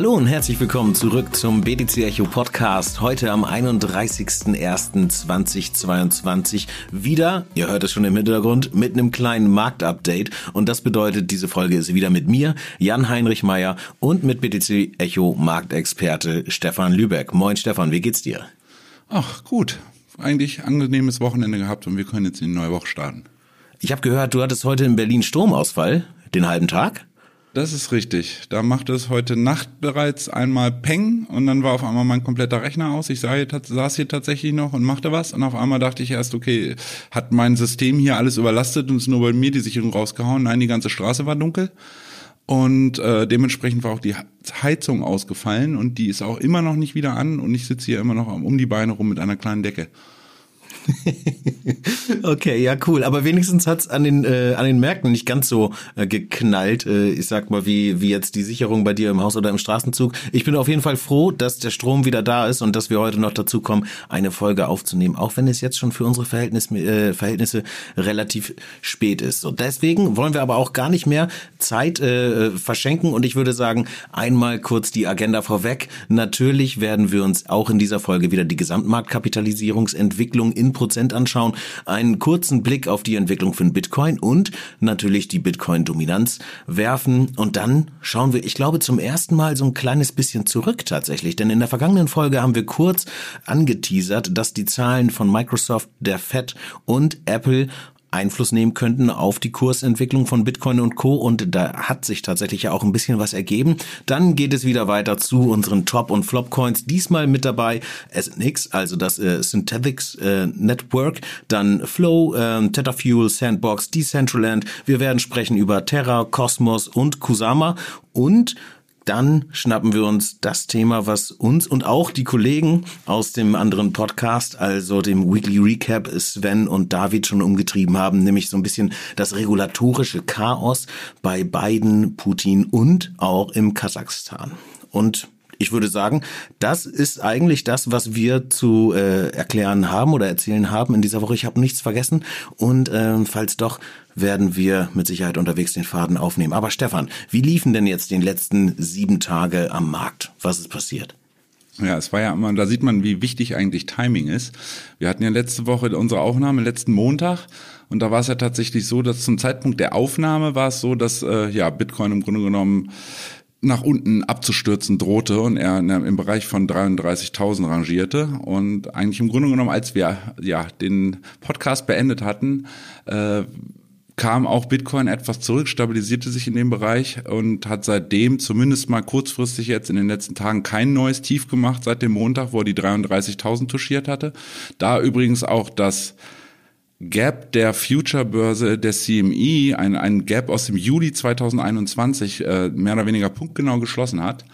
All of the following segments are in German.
Hallo und herzlich willkommen zurück zum BTC Echo Podcast. Heute am 31.01.2022 wieder, ihr hört es schon im Hintergrund, mit einem kleinen Marktupdate. Und das bedeutet, diese Folge ist wieder mit mir, Jan-Heinrich Meyer und mit BTC Echo Marktexperte Stefan Lübeck. Moin Stefan, wie geht's dir? Ach, gut. Eigentlich angenehmes Wochenende gehabt und wir können jetzt in die neue Woche starten. Ich habe gehört, du hattest heute in Berlin Stromausfall, den halben Tag. Das ist richtig. Da machte es heute Nacht bereits einmal Peng und dann war auf einmal mein kompletter Rechner aus. Ich saß hier tatsächlich noch und machte was und auf einmal dachte ich erst, okay, hat mein System hier alles überlastet und ist nur bei mir die Sicherung rausgehauen. Nein, die ganze Straße war dunkel. Und äh, dementsprechend war auch die Heizung ausgefallen und die ist auch immer noch nicht wieder an und ich sitze hier immer noch um die Beine rum mit einer kleinen Decke. okay, ja, cool. Aber wenigstens hat's an den, äh, an den Märkten nicht ganz so äh, geknallt, äh, ich sag mal, wie, wie jetzt die Sicherung bei dir im Haus oder im Straßenzug. Ich bin auf jeden Fall froh, dass der Strom wieder da ist und dass wir heute noch dazu kommen, eine Folge aufzunehmen, auch wenn es jetzt schon für unsere Verhältnis, äh, Verhältnisse relativ spät ist. So, deswegen wollen wir aber auch gar nicht mehr Zeit äh, verschenken und ich würde sagen, einmal kurz die Agenda vorweg. Natürlich werden wir uns auch in dieser Folge wieder die Gesamtmarktkapitalisierungsentwicklung in Prozent anschauen, einen kurzen Blick auf die Entwicklung von Bitcoin und natürlich die Bitcoin-Dominanz werfen. Und dann schauen wir, ich glaube, zum ersten Mal so ein kleines bisschen zurück tatsächlich. Denn in der vergangenen Folge haben wir kurz angeteasert, dass die Zahlen von Microsoft, der Fed und Apple Einfluss nehmen könnten auf die Kursentwicklung von Bitcoin und Co. Und da hat sich tatsächlich ja auch ein bisschen was ergeben. Dann geht es wieder weiter zu unseren Top- und Flop-Coins. Diesmal mit dabei SNX, also das äh, Synthetics äh, Network, dann Flow, äh, Tetafuel, Sandbox, Decentraland. Wir werden sprechen über Terra, Cosmos und Kusama und dann schnappen wir uns das Thema, was uns und auch die Kollegen aus dem anderen Podcast, also dem Weekly Recap, Sven und David schon umgetrieben haben, nämlich so ein bisschen das regulatorische Chaos bei Biden, Putin und auch im Kasachstan. Und ich würde sagen, das ist eigentlich das, was wir zu äh, erklären haben oder erzählen haben in dieser Woche. Ich habe nichts vergessen und äh, falls doch, werden wir mit Sicherheit unterwegs den Faden aufnehmen. Aber Stefan, wie liefen denn jetzt den letzten sieben Tage am Markt? Was ist passiert? Ja, es war ja immer, da sieht man, wie wichtig eigentlich Timing ist. Wir hatten ja letzte Woche unsere Aufnahme, letzten Montag, und da war es ja tatsächlich so, dass zum Zeitpunkt der Aufnahme war es so, dass äh, ja Bitcoin im Grunde genommen nach unten abzustürzen drohte und er im Bereich von 33.000 rangierte und eigentlich im Grunde genommen, als wir ja den Podcast beendet hatten, äh, kam auch Bitcoin etwas zurück, stabilisierte sich in dem Bereich und hat seitdem zumindest mal kurzfristig jetzt in den letzten Tagen kein neues Tief gemacht seit dem Montag, wo er die 33.000 touchiert hatte. Da übrigens auch das Gap der Future-Börse der CME, ein, ein Gap aus dem Juli 2021, äh, mehr oder weniger punktgenau geschlossen hat.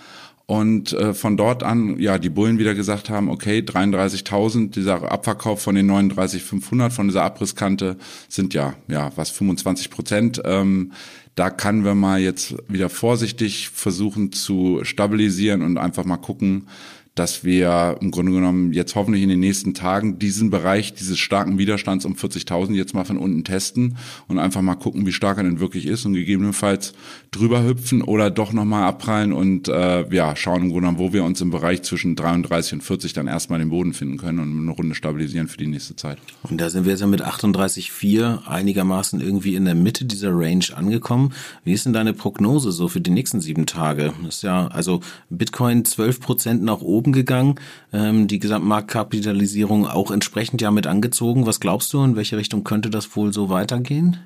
Und äh, von dort an, ja, die Bullen wieder gesagt haben, okay, 33.000, dieser Abverkauf von den 39.500 von dieser Abrisskante sind ja, ja, was 25 Prozent. Ähm, da kann wir mal jetzt wieder vorsichtig versuchen zu stabilisieren und einfach mal gucken, dass wir im Grunde genommen jetzt hoffentlich in den nächsten Tagen diesen Bereich dieses starken Widerstands um 40.000 jetzt mal von unten testen und einfach mal gucken, wie stark er denn wirklich ist und gegebenenfalls drüber hüpfen oder doch nochmal abprallen und äh, ja, schauen im Grunde genommen, wo wir uns im Bereich zwischen 33 und 40 dann erstmal den Boden finden können und eine Runde stabilisieren für die nächste Zeit. Und da sind wir jetzt ja mit 38,4 einigermaßen irgendwie in der Mitte dieser Range angekommen. Wie ist denn deine Prognose so für die nächsten sieben Tage? Das ist ja, also Bitcoin 12 Prozent nach oben oben gegangen, ähm, die Gesamtmarktkapitalisierung auch entsprechend ja mit angezogen. Was glaubst du, in welche Richtung könnte das wohl so weitergehen?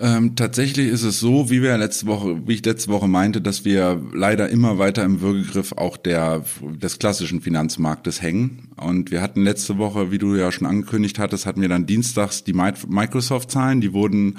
Ähm, tatsächlich ist es so, wie wir letzte Woche, wie ich letzte Woche meinte, dass wir leider immer weiter im Würgegriff auch der des klassischen Finanzmarktes hängen. Und wir hatten letzte Woche, wie du ja schon angekündigt hattest, hatten wir dann dienstags die Microsoft-Zahlen, die wurden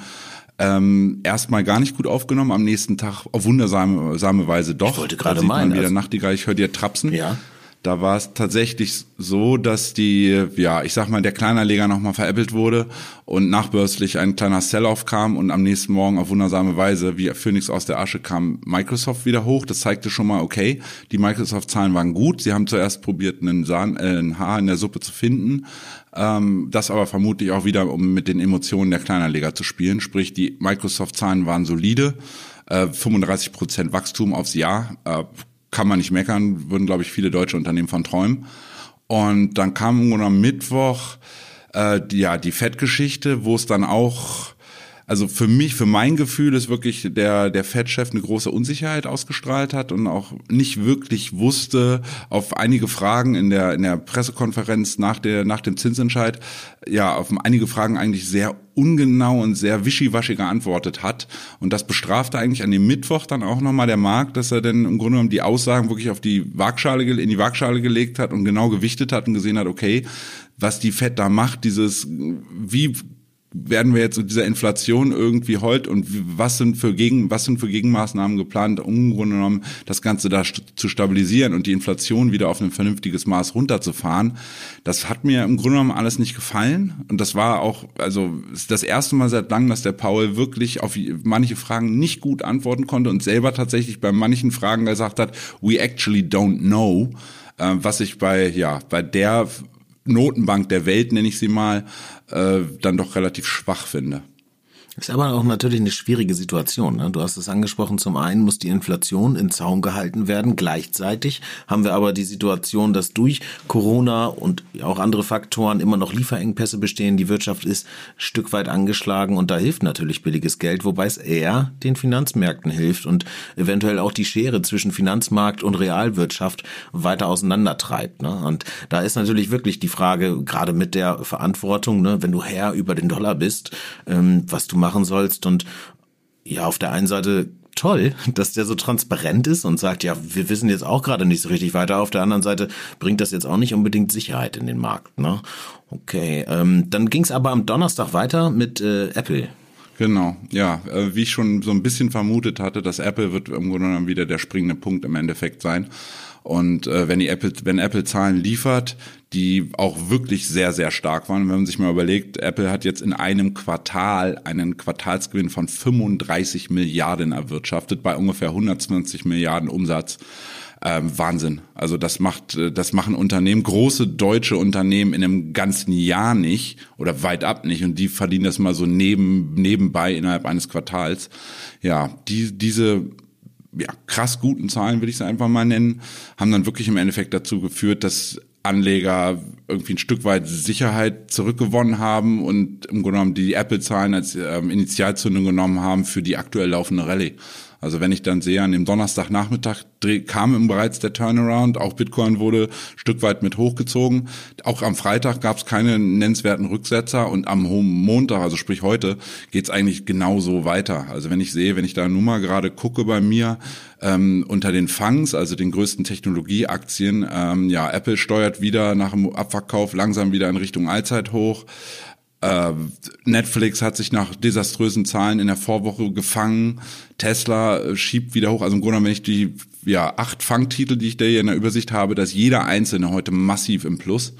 ähm, erstmal gar nicht gut aufgenommen, am nächsten Tag auf wundersame Weise doch. Ich wollte gerade meinen. wieder also, Nachtigall, ich höre dir trapsen. Ja. Da war es tatsächlich so, dass die, ja, ich sag mal, der Kleinerleger nochmal veräppelt wurde und nachbörslich ein kleiner Sell-off kam und am nächsten Morgen auf wundersame Weise, wie Phoenix aus der Asche, kam Microsoft wieder hoch. Das zeigte schon mal, okay, die Microsoft-Zahlen waren gut. Sie haben zuerst probiert, einen, Sahn, äh, ein Haar in der Suppe zu finden, ähm, das aber vermutlich auch wieder, um mit den Emotionen der Kleinerleger zu spielen. Sprich, die Microsoft-Zahlen waren solide, äh, 35 Prozent Wachstum aufs Jahr. Äh, kann man nicht meckern, würden, glaube ich, viele deutsche Unternehmen von träumen. Und dann kam am Mittwoch äh, die, ja, die Fettgeschichte, wo es dann auch also für mich, für mein Gefühl ist wirklich der, der Fed-Chef eine große Unsicherheit ausgestrahlt hat und auch nicht wirklich wusste auf einige Fragen in der, in der Pressekonferenz nach der, nach dem Zinsentscheid, ja, auf einige Fragen eigentlich sehr ungenau und sehr wischiwaschi geantwortet hat. Und das bestrafte eigentlich an dem Mittwoch dann auch nochmal der Markt, dass er dann im Grunde genommen die Aussagen wirklich auf die Waagschale, in die Waagschale gelegt hat und genau gewichtet hat und gesehen hat, okay, was die Fed da macht, dieses, wie werden wir jetzt mit dieser Inflation irgendwie heut und was sind für Gegen, was sind für Gegenmaßnahmen geplant, um genommen das Ganze da zu stabilisieren und die Inflation wieder auf ein vernünftiges Maß runterzufahren. Das hat mir im Grunde genommen alles nicht gefallen und das war auch, also das erste Mal seit langem, dass der Paul wirklich auf manche Fragen nicht gut antworten konnte und selber tatsächlich bei manchen Fragen gesagt hat, we actually don't know äh, was ich bei ja bei der Notenbank der Welt, nenne ich sie mal, äh, dann doch relativ schwach finde. Ist aber auch natürlich eine schwierige Situation. Ne? Du hast es angesprochen, zum einen muss die Inflation in Zaum gehalten werden. Gleichzeitig haben wir aber die Situation, dass durch Corona und auch andere Faktoren immer noch Lieferengpässe bestehen. Die Wirtschaft ist ein Stück weit angeschlagen und da hilft natürlich billiges Geld, wobei es eher den Finanzmärkten hilft und eventuell auch die Schere zwischen Finanzmarkt und Realwirtschaft weiter auseinandertreibt. Ne? Und da ist natürlich wirklich die Frage, gerade mit der Verantwortung, ne, wenn du Herr über den Dollar bist, ähm, was du machen sollst. Und ja, auf der einen Seite toll, dass der so transparent ist und sagt, ja, wir wissen jetzt auch gerade nicht so richtig weiter. Auf der anderen Seite bringt das jetzt auch nicht unbedingt Sicherheit in den Markt. Ne? Okay, ähm, dann ging es aber am Donnerstag weiter mit äh, Apple. Genau, ja, äh, wie ich schon so ein bisschen vermutet hatte, dass Apple wird im Grunde genommen wieder der springende Punkt im Endeffekt sein. Und äh, wenn die Apple, wenn Apple Zahlen liefert, die auch wirklich sehr, sehr stark waren, wenn man sich mal überlegt, Apple hat jetzt in einem Quartal einen Quartalsgewinn von 35 Milliarden erwirtschaftet bei ungefähr 120 Milliarden Umsatz. Ähm, Wahnsinn. Also das macht, äh, das machen Unternehmen, große deutsche Unternehmen in einem ganzen Jahr nicht oder weit ab nicht und die verdienen das mal so neben, nebenbei innerhalb eines Quartals. Ja, die, diese ja, krass guten Zahlen, will ich es einfach mal nennen, haben dann wirklich im Endeffekt dazu geführt, dass Anleger irgendwie ein Stück weit Sicherheit zurückgewonnen haben und im Grunde genommen die Apple-Zahlen als ähm, Initialzündung genommen haben für die aktuell laufende Rallye. Also wenn ich dann sehe, an dem Donnerstagnachmittag kam bereits der Turnaround, auch Bitcoin wurde Stück weit mit hochgezogen. Auch am Freitag gab es keine nennenswerten Rücksetzer und am Montag, also sprich heute, geht es eigentlich genauso weiter. Also wenn ich sehe, wenn ich da nur mal gerade gucke bei mir, ähm, unter den Fangs, also den größten Technologieaktien, ähm, ja, Apple steuert wieder nach dem Abverkauf langsam wieder in Richtung Allzeit hoch. Äh, Netflix hat sich nach desaströsen Zahlen in der Vorwoche gefangen. Tesla äh, schiebt wieder hoch. Also im Grunde, wenn ich die ja, acht Fangtitel, die ich da hier in der Übersicht habe, dass jeder einzelne heute massiv im Plus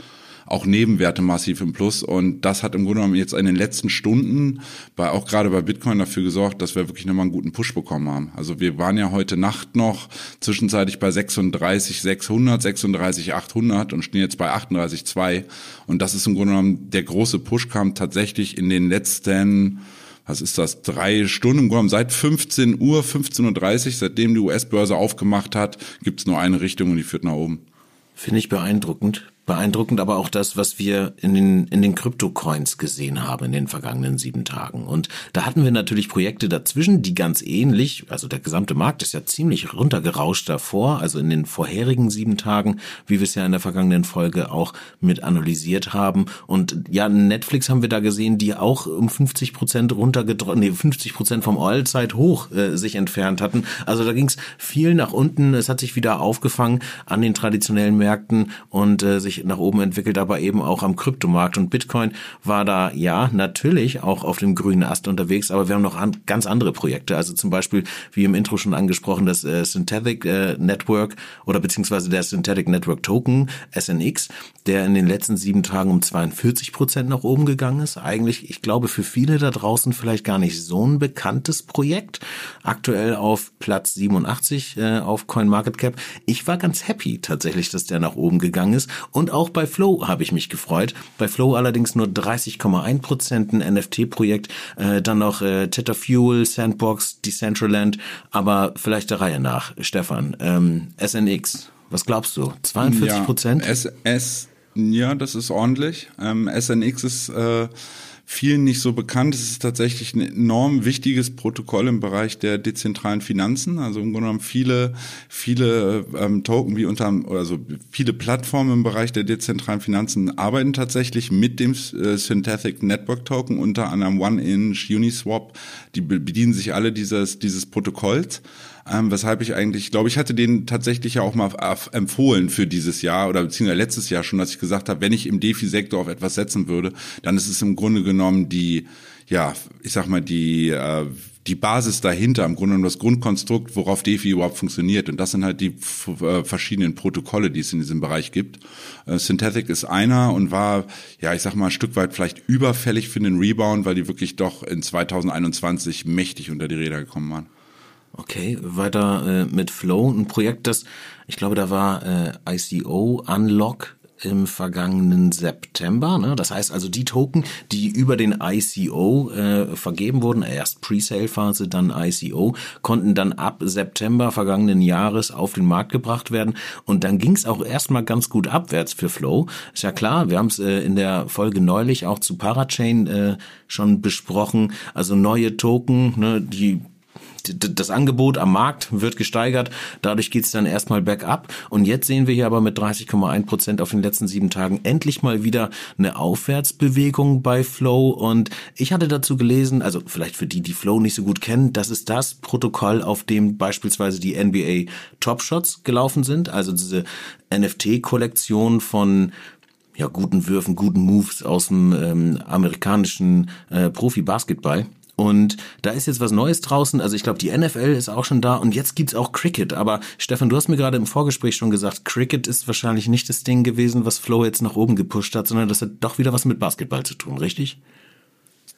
auch Nebenwerte massiv im Plus. Und das hat im Grunde genommen jetzt in den letzten Stunden, bei, auch gerade bei Bitcoin dafür gesorgt, dass wir wirklich nochmal einen guten Push bekommen haben. Also wir waren ja heute Nacht noch zwischenzeitlich bei 36, 600, 36, 800 und stehen jetzt bei 38, 2. Und das ist im Grunde genommen, der große Push kam tatsächlich in den letzten was ist das, drei Stunden, im seit 15 Uhr, 15.30 Uhr, seitdem die US-Börse aufgemacht hat, gibt's nur eine Richtung und die führt nach oben. Finde ich beeindruckend beeindruckend, aber auch das, was wir in den, in den Krypto-Coins gesehen haben in den vergangenen sieben Tagen. Und da hatten wir natürlich Projekte dazwischen, die ganz ähnlich, also der gesamte Markt ist ja ziemlich runtergerauscht davor, also in den vorherigen sieben Tagen, wie wir es ja in der vergangenen Folge auch mit analysiert haben. Und ja, Netflix haben wir da gesehen, die auch um 50 Prozent runtergedrückt, nee, 50 Prozent vom Allzeit-Hoch äh, sich entfernt hatten. Also da ging es viel nach unten. Es hat sich wieder aufgefangen an den traditionellen Märkten und äh, sich sich nach oben entwickelt, aber eben auch am Kryptomarkt. Und Bitcoin war da ja natürlich auch auf dem grünen Ast unterwegs, aber wir haben noch an, ganz andere Projekte. Also zum Beispiel, wie im Intro schon angesprochen, das äh, Synthetic äh, Network oder beziehungsweise der Synthetic Network Token, SNX, der in den letzten sieben Tagen um 42 Prozent nach oben gegangen ist. Eigentlich, ich glaube, für viele da draußen vielleicht gar nicht so ein bekanntes Projekt. Aktuell auf Platz 87 äh, auf CoinMarketCap. Ich war ganz happy tatsächlich, dass der nach oben gegangen ist und Und auch bei Flow habe ich mich gefreut. Bei Flow allerdings nur 30,1 Prozent ein NFT-Projekt. Äh, dann noch äh, Tetherfuel, Sandbox, Decentraland. Aber vielleicht der Reihe nach, Stefan. Ähm, SNX, was glaubst du? 42 Prozent? Ja, S, S, ja, das ist ordentlich. Ähm, SNX ist... Äh vielen nicht so bekannt. Es ist tatsächlich ein enorm wichtiges Protokoll im Bereich der dezentralen Finanzen. Also im Grunde genommen viele, viele ähm, Token wie unter, also viele Plattformen im Bereich der dezentralen Finanzen arbeiten tatsächlich mit dem äh, Synthetic Network Token, unter anderem OneInch, Uniswap. Die bedienen sich alle dieses, dieses Protokolls ähm, weshalb ich eigentlich, glaube ich, hatte den tatsächlich ja auch mal empfohlen für dieses Jahr oder beziehungsweise letztes Jahr schon, dass ich gesagt habe, wenn ich im DeFi-Sektor auf etwas setzen würde, dann ist es im Grunde genommen die, ja, ich sag mal, die, äh, die Basis dahinter, im Grunde genommen das Grundkonstrukt, worauf DeFi überhaupt funktioniert. Und das sind halt die äh, verschiedenen Protokolle, die es in diesem Bereich gibt. Äh, Synthetic ist einer und war, ja, ich sag mal, ein Stück weit vielleicht überfällig für den Rebound, weil die wirklich doch in 2021 mächtig unter die Räder gekommen waren. Okay, weiter äh, mit Flow, ein Projekt, das, ich glaube, da war äh, ICO Unlock im vergangenen September. Ne? Das heißt also, die Token, die über den ICO äh, vergeben wurden, erst Pre-Sale-Phase, dann ICO, konnten dann ab September vergangenen Jahres auf den Markt gebracht werden. Und dann ging es auch erstmal ganz gut abwärts für Flow. Ist ja klar, wir haben es äh, in der Folge neulich auch zu Parachain äh, schon besprochen. Also neue Token, ne, die das Angebot am Markt wird gesteigert, dadurch geht's dann erstmal bergab. Und jetzt sehen wir hier aber mit 30,1 Prozent auf den letzten sieben Tagen endlich mal wieder eine Aufwärtsbewegung bei Flow. Und ich hatte dazu gelesen, also vielleicht für die, die Flow nicht so gut kennen, das ist das Protokoll, auf dem beispielsweise die NBA Top Shots gelaufen sind, also diese NFT-Kollektion von ja, guten Würfen, guten Moves aus dem ähm, amerikanischen äh, Profi-Basketball. Und da ist jetzt was Neues draußen. Also ich glaube, die NFL ist auch schon da und jetzt gibt's auch Cricket. Aber Stefan, du hast mir gerade im Vorgespräch schon gesagt, Cricket ist wahrscheinlich nicht das Ding gewesen, was Flo jetzt nach oben gepusht hat, sondern das hat doch wieder was mit Basketball zu tun, richtig?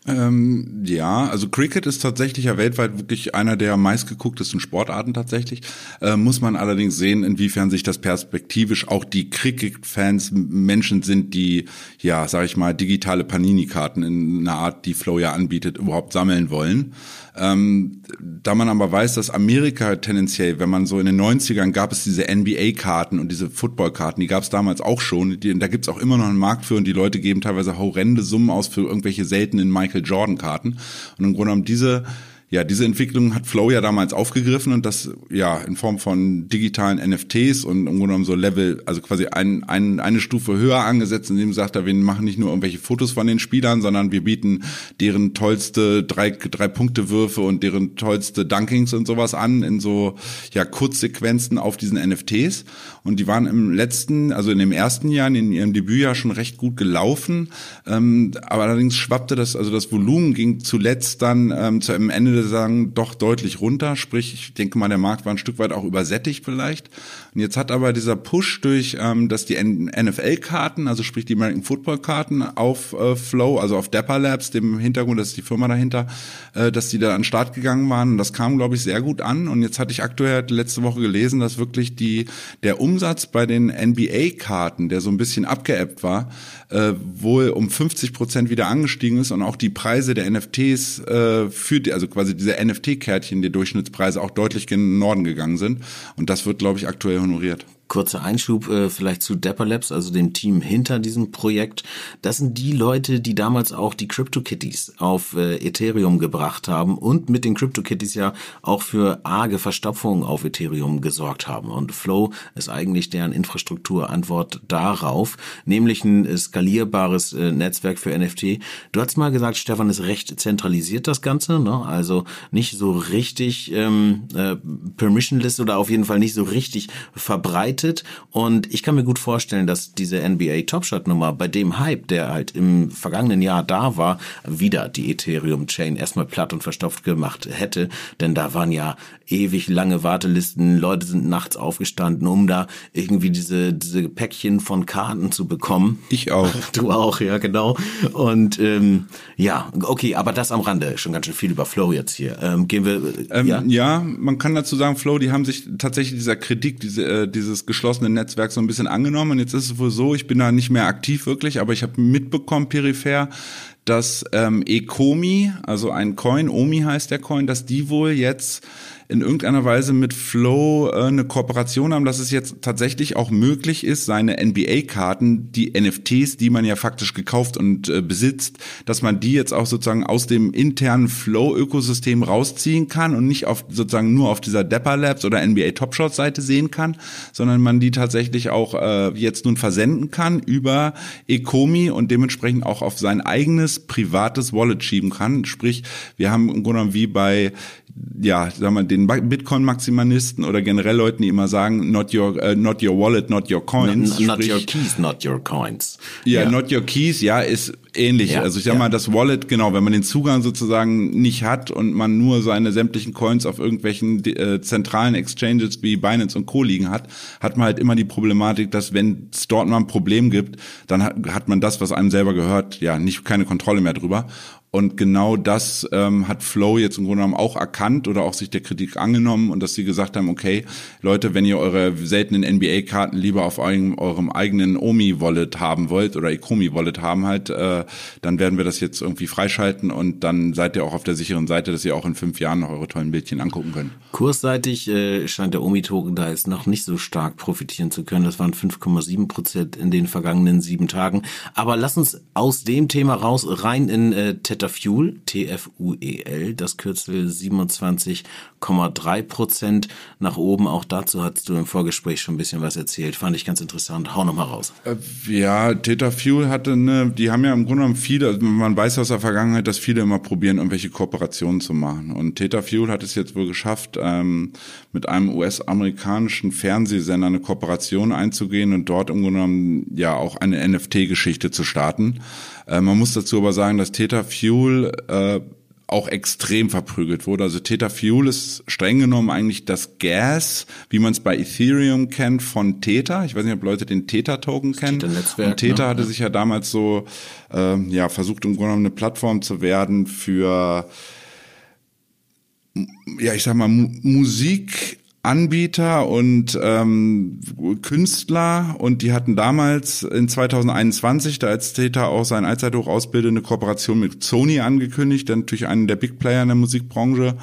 Ähm, ja, also Cricket ist tatsächlich ja weltweit wirklich einer der meistgegucktesten Sportarten tatsächlich. Äh, muss man allerdings sehen, inwiefern sich das perspektivisch auch die Cricket-Fans Menschen sind, die, ja, sag ich mal, digitale Panini-Karten in einer Art, die Flow ja anbietet, überhaupt sammeln wollen. Ähm, da man aber weiß, dass Amerika tendenziell, wenn man so in den 90ern gab es diese NBA-Karten und diese Football-Karten, die gab es damals auch schon. Die, da gibt's auch immer noch einen Markt für und die Leute geben teilweise horrende Summen aus für irgendwelche seltenen Michael Jordan-Karten. Und im Grunde genommen diese ja, diese Entwicklung hat Flow ja damals aufgegriffen und das ja in Form von digitalen NFTs und im Grunde genommen so Level, also quasi ein, ein, eine Stufe höher angesetzt, indem sagt er, wir machen nicht nur irgendwelche Fotos von den Spielern, sondern wir bieten deren tollste drei, drei Punkte Würfe und deren tollste Dunkings und sowas an in so ja Kurzsequenzen auf diesen NFTs und die waren im letzten, also in dem ersten Jahr, in ihrem Debütjahr schon recht gut gelaufen, ähm, aber allerdings schwappte das, also das Volumen ging zuletzt dann ähm, zu einem Ende würde sagen, doch deutlich runter. Sprich, ich denke mal, der Markt war ein Stück weit auch übersättigt vielleicht. Und jetzt hat aber dieser Push durch, ähm, dass die NFL-Karten, also sprich die American Football-Karten auf äh, Flow, also auf Dapper Labs, dem Hintergrund, das ist die Firma dahinter, äh, dass die da an den Start gegangen waren. Und das kam, glaube ich, sehr gut an. Und jetzt hatte ich aktuell letzte Woche gelesen, dass wirklich die, der Umsatz bei den NBA-Karten, der so ein bisschen abgeebbt war, äh, wohl um 50 Prozent wieder angestiegen ist und auch die Preise der NFTs äh, für die, also quasi diese NFT-Kärtchen, die Durchschnittspreise auch deutlich in den Norden gegangen sind. Und das wird, glaube ich, aktuell honoriert. Kurzer Einschub äh, vielleicht zu Dapper Labs, also dem Team hinter diesem Projekt. Das sind die Leute, die damals auch die CryptoKitties auf äh, Ethereum gebracht haben und mit den CryptoKitties ja auch für arge Verstopfungen auf Ethereum gesorgt haben. Und Flow ist eigentlich deren Infrastrukturantwort darauf, nämlich ein skalierbares äh, Netzwerk für NFT. Du hast mal gesagt, Stefan ist recht zentralisiert das Ganze, ne? also nicht so richtig ähm, äh, permissionless oder auf jeden Fall nicht so richtig verbreitet begleitet und ich kann mir gut vorstellen, dass diese NBA Topshot Nummer bei dem Hype, der halt im vergangenen Jahr da war, wieder die Ethereum Chain erstmal platt und verstopft gemacht hätte, denn da waren ja ewig lange Wartelisten, Leute sind nachts aufgestanden, um da irgendwie diese diese Päckchen von Karten zu bekommen. Ich auch. Du auch, ja genau. Und ähm, ja, okay, aber das am Rande, schon ganz schön viel über Flow jetzt hier. Ähm, gehen wir. Ähm, ja? ja, man kann dazu sagen, Flow, die haben sich tatsächlich dieser Kritik, diese, äh, dieses geschlossenen Netzwerk so ein bisschen angenommen. Und jetzt ist es wohl so, ich bin da nicht mehr aktiv wirklich, aber ich habe mitbekommen, peripher, dass ähm, Ecomi, also ein Coin, Omi heißt der Coin, dass die wohl jetzt in irgendeiner Weise mit Flow äh, eine Kooperation haben, dass es jetzt tatsächlich auch möglich ist, seine NBA-Karten, die NFTs, die man ja faktisch gekauft und äh, besitzt, dass man die jetzt auch sozusagen aus dem internen Flow-Ökosystem rausziehen kann und nicht auf sozusagen nur auf dieser Dapper Labs oder NBA Top Shot Seite sehen kann, sondern man die tatsächlich auch äh, jetzt nun versenden kann über Ecomi und dementsprechend auch auf sein eigenes privates Wallet schieben kann. Sprich, wir haben im Grunde genommen wie bei ja, sagen wir, den Bitcoin-Maximalisten oder generell Leuten, die immer sagen, not your, uh, not your wallet, not your coins. Not, not your keys, not your coins. Ja, ja, not your keys, ja, ist ähnlich. Ja, also ich sag ja. mal, das Wallet, genau, wenn man den Zugang sozusagen nicht hat und man nur seine sämtlichen Coins auf irgendwelchen äh, zentralen Exchanges wie Binance und Co. liegen hat, hat man halt immer die Problematik, dass wenn es dort mal ein Problem gibt, dann hat, hat man das, was einem selber gehört, ja, nicht keine Kontrolle mehr drüber. Und genau das ähm, hat Flow jetzt im Grunde genommen auch erkannt oder auch sich der Kritik angenommen und dass sie gesagt haben, okay, Leute, wenn ihr eure seltenen NBA-Karten lieber auf eurem, eurem eigenen Omi-Wallet haben wollt oder Ecomi-Wallet haben halt, äh, dann werden wir das jetzt irgendwie freischalten und dann seid ihr auch auf der sicheren Seite, dass ihr auch in fünf Jahren noch eure tollen Bildchen angucken könnt. Kursseitig äh, scheint der Omi-Token da jetzt noch nicht so stark profitieren zu können. Das waren 5,7 Prozent in den vergangenen sieben Tagen. Aber lass uns aus dem Thema raus rein in äh, Tetafuel, T-F-U-E-L, das Kürzel 27,3 Prozent nach oben. Auch dazu hast du im Vorgespräch schon ein bisschen was erzählt. Fand ich ganz interessant. Hau nochmal raus. Äh, ja, Tetafuel hatte eine, die haben ja im Grunde genommen viele, also man weiß aus der Vergangenheit, dass viele immer probieren, irgendwelche Kooperationen zu machen. Und Tetafuel hat es jetzt wohl geschafft, ähm, mit einem US-amerikanischen Fernsehsender eine Kooperation einzugehen und dort im Grunde genommen ja auch eine NFT-Geschichte zu starten. Äh, man muss dazu aber sagen, dass Theta Fuel äh, auch extrem verprügelt wurde. Also Theta Fuel ist streng genommen eigentlich das Gas, wie man es bei Ethereum kennt, von Theta. Ich weiß nicht, ob Leute den Theta-Token kennen. Theta Und Theta ne? hatte ja. sich ja damals so äh, ja versucht, im Grunde genommen eine Plattform zu werden für ja, ich sag mal, Musik Anbieter und ähm, Künstler. Und die hatten damals in 2021, da als Theta auch sein Allzeithoch ausbildet, eine Kooperation mit Sony angekündigt, dann natürlich einen der Big Player in der Musikbranche.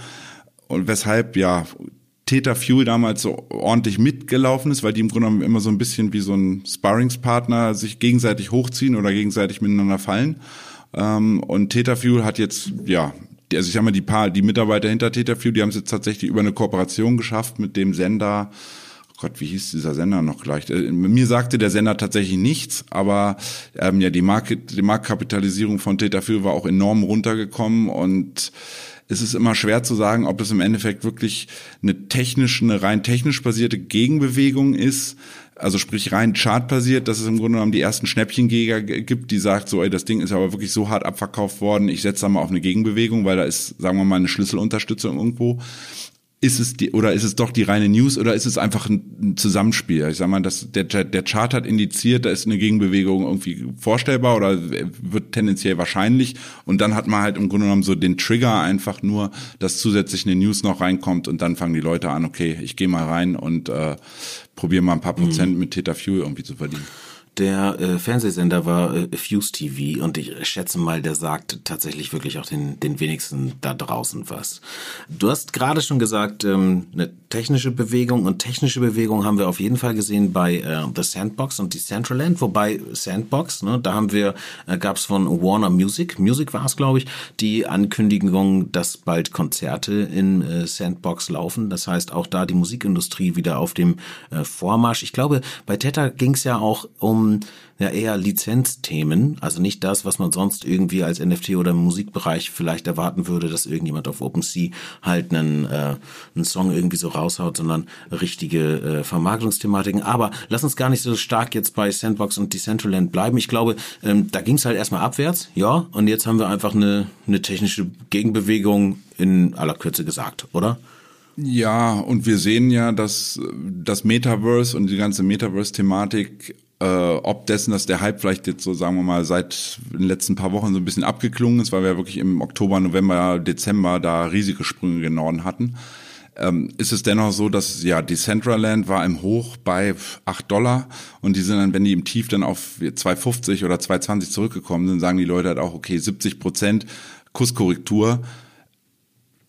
Und weshalb ja Theta Fuel damals so ordentlich mitgelaufen ist, weil die im Grunde genommen immer so ein bisschen wie so ein Sparringspartner sich gegenseitig hochziehen oder gegenseitig miteinander fallen. Ähm, und Theta Fuel hat jetzt ja also ich sag mal, die paar, die Mitarbeiter hinter Tetafew, die haben es jetzt tatsächlich über eine Kooperation geschafft mit dem Sender. Oh Gott, wie hieß dieser Sender noch gleich? Äh, mir sagte der Sender tatsächlich nichts, aber ähm, ja, die, Market, die Marktkapitalisierung von Tetafew war auch enorm runtergekommen und es ist immer schwer zu sagen, ob es im Endeffekt wirklich eine technisch, eine rein technisch basierte Gegenbewegung ist also sprich rein chartbasiert, dass es im Grunde genommen die ersten Schnäppchengeger gibt, die sagt so, ey, das Ding ist aber wirklich so hart abverkauft worden, ich setze da mal auf eine Gegenbewegung, weil da ist, sagen wir mal, eine Schlüsselunterstützung irgendwo ist es die, oder ist es doch die reine News oder ist es einfach ein, Zusammenspiel? Ich sag mal, dass der, der Chart hat indiziert, da ist eine Gegenbewegung irgendwie vorstellbar oder wird tendenziell wahrscheinlich und dann hat man halt im Grunde genommen so den Trigger einfach nur, dass zusätzlich eine News noch reinkommt und dann fangen die Leute an, okay, ich gehe mal rein und äh, probiere mal ein paar Prozent mhm. mit Theta Fuel irgendwie zu verdienen. Der äh, Fernsehsender war äh, Fuse TV und ich schätze mal, der sagt tatsächlich wirklich auch den, den wenigsten da draußen was. Du hast gerade schon gesagt, ähm, eine technische Bewegung und technische Bewegung haben wir auf jeden Fall gesehen bei äh, The Sandbox und Decentraland, wobei Sandbox, ne, da haben wir, äh, gab es von Warner Music, Music war es glaube ich, die Ankündigung, dass bald Konzerte in äh, Sandbox laufen. Das heißt auch da die Musikindustrie wieder auf dem äh, Vormarsch. Ich glaube, bei Teta ging es ja auch um ja eher Lizenzthemen, also nicht das, was man sonst irgendwie als NFT oder im Musikbereich vielleicht erwarten würde, dass irgendjemand auf OpenSea halt einen, äh, einen Song irgendwie so raushaut, sondern richtige äh, Vermarktungsthematiken. Aber lass uns gar nicht so stark jetzt bei Sandbox und Decentraland bleiben. Ich glaube, ähm, da ging es halt erstmal abwärts, ja, und jetzt haben wir einfach eine, eine technische Gegenbewegung in aller Kürze gesagt, oder? Ja, und wir sehen ja, dass das Metaverse und die ganze Metaverse-Thematik äh, ob dessen, dass der Hype vielleicht jetzt so, sagen wir mal, seit den letzten paar Wochen so ein bisschen abgeklungen ist, weil wir ja wirklich im Oktober, November, Dezember da riesige Sprünge in Norden hatten. ähm, ist es dennoch so, dass ja Decentraland war im Hoch bei 8 Dollar und die sind dann, wenn die im Tief dann auf 2,50 oder 2,20 zurückgekommen sind, sagen die Leute halt auch, okay, 70 Prozent Kurskorrektur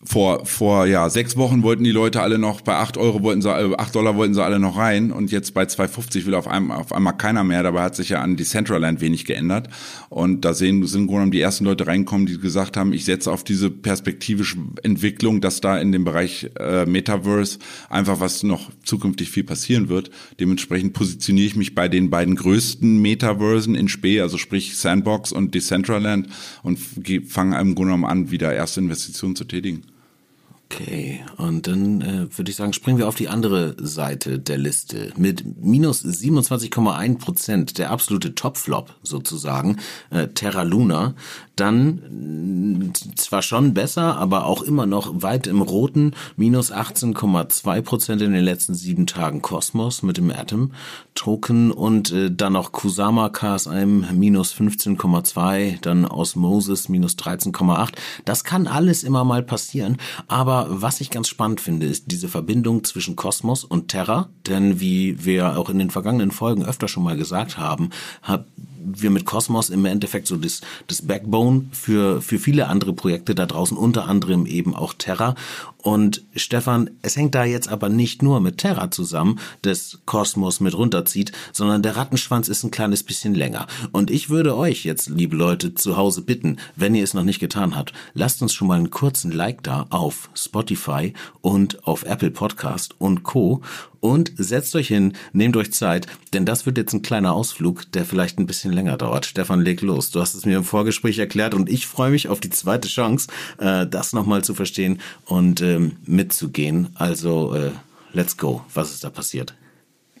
vor, vor ja, sechs Wochen wollten die Leute alle noch, bei acht Euro wollten sie, äh, acht Dollar wollten sie alle noch rein und jetzt bei 2,50 will auf einmal, auf einmal keiner mehr. Dabei hat sich ja an Decentraland wenig geändert. Und da sehen, sind im die ersten Leute reinkommen, die gesagt haben, ich setze auf diese perspektivische Entwicklung, dass da in dem Bereich äh, Metaverse einfach was noch zukünftig viel passieren wird. Dementsprechend positioniere ich mich bei den beiden größten Metaversen in Spee, also sprich Sandbox und Decentraland und fange im Grunde genommen an, wieder erste Investitionen zu tätigen. Okay, und dann äh, würde ich sagen, springen wir auf die andere Seite der Liste. Mit minus 27,1 Prozent, der absolute Topflop sozusagen, äh, Terra Luna. Dann zwar schon besser, aber auch immer noch weit im Roten, minus 18,2 Prozent in den letzten sieben Tagen Cosmos mit dem Atom Token und äh, dann noch Kusama KSM minus 15,2, dann Osmosis minus 13,8. Das kann alles immer mal passieren, aber was ich ganz spannend finde, ist diese Verbindung zwischen Kosmos und Terra, denn wie wir auch in den vergangenen Folgen öfter schon mal gesagt haben, hab, wir mit Cosmos im Endeffekt so das, das Backbone für, für viele andere Projekte da draußen, unter anderem eben auch Terra. Und Stefan, es hängt da jetzt aber nicht nur mit Terra zusammen, das Kosmos mit runterzieht, sondern der Rattenschwanz ist ein kleines bisschen länger. Und ich würde euch jetzt, liebe Leute, zu Hause bitten, wenn ihr es noch nicht getan habt, lasst uns schon mal einen kurzen Like da auf Spotify und auf Apple Podcast und Co und setzt euch hin, nehmt euch Zeit, denn das wird jetzt ein kleiner Ausflug, der vielleicht ein bisschen länger dauert. Stefan, leg los. Du hast es mir im Vorgespräch erklärt und ich freue mich auf die zweite Chance, äh, das nochmal zu verstehen und ähm, mitzugehen. Also, äh, let's go. Was ist da passiert?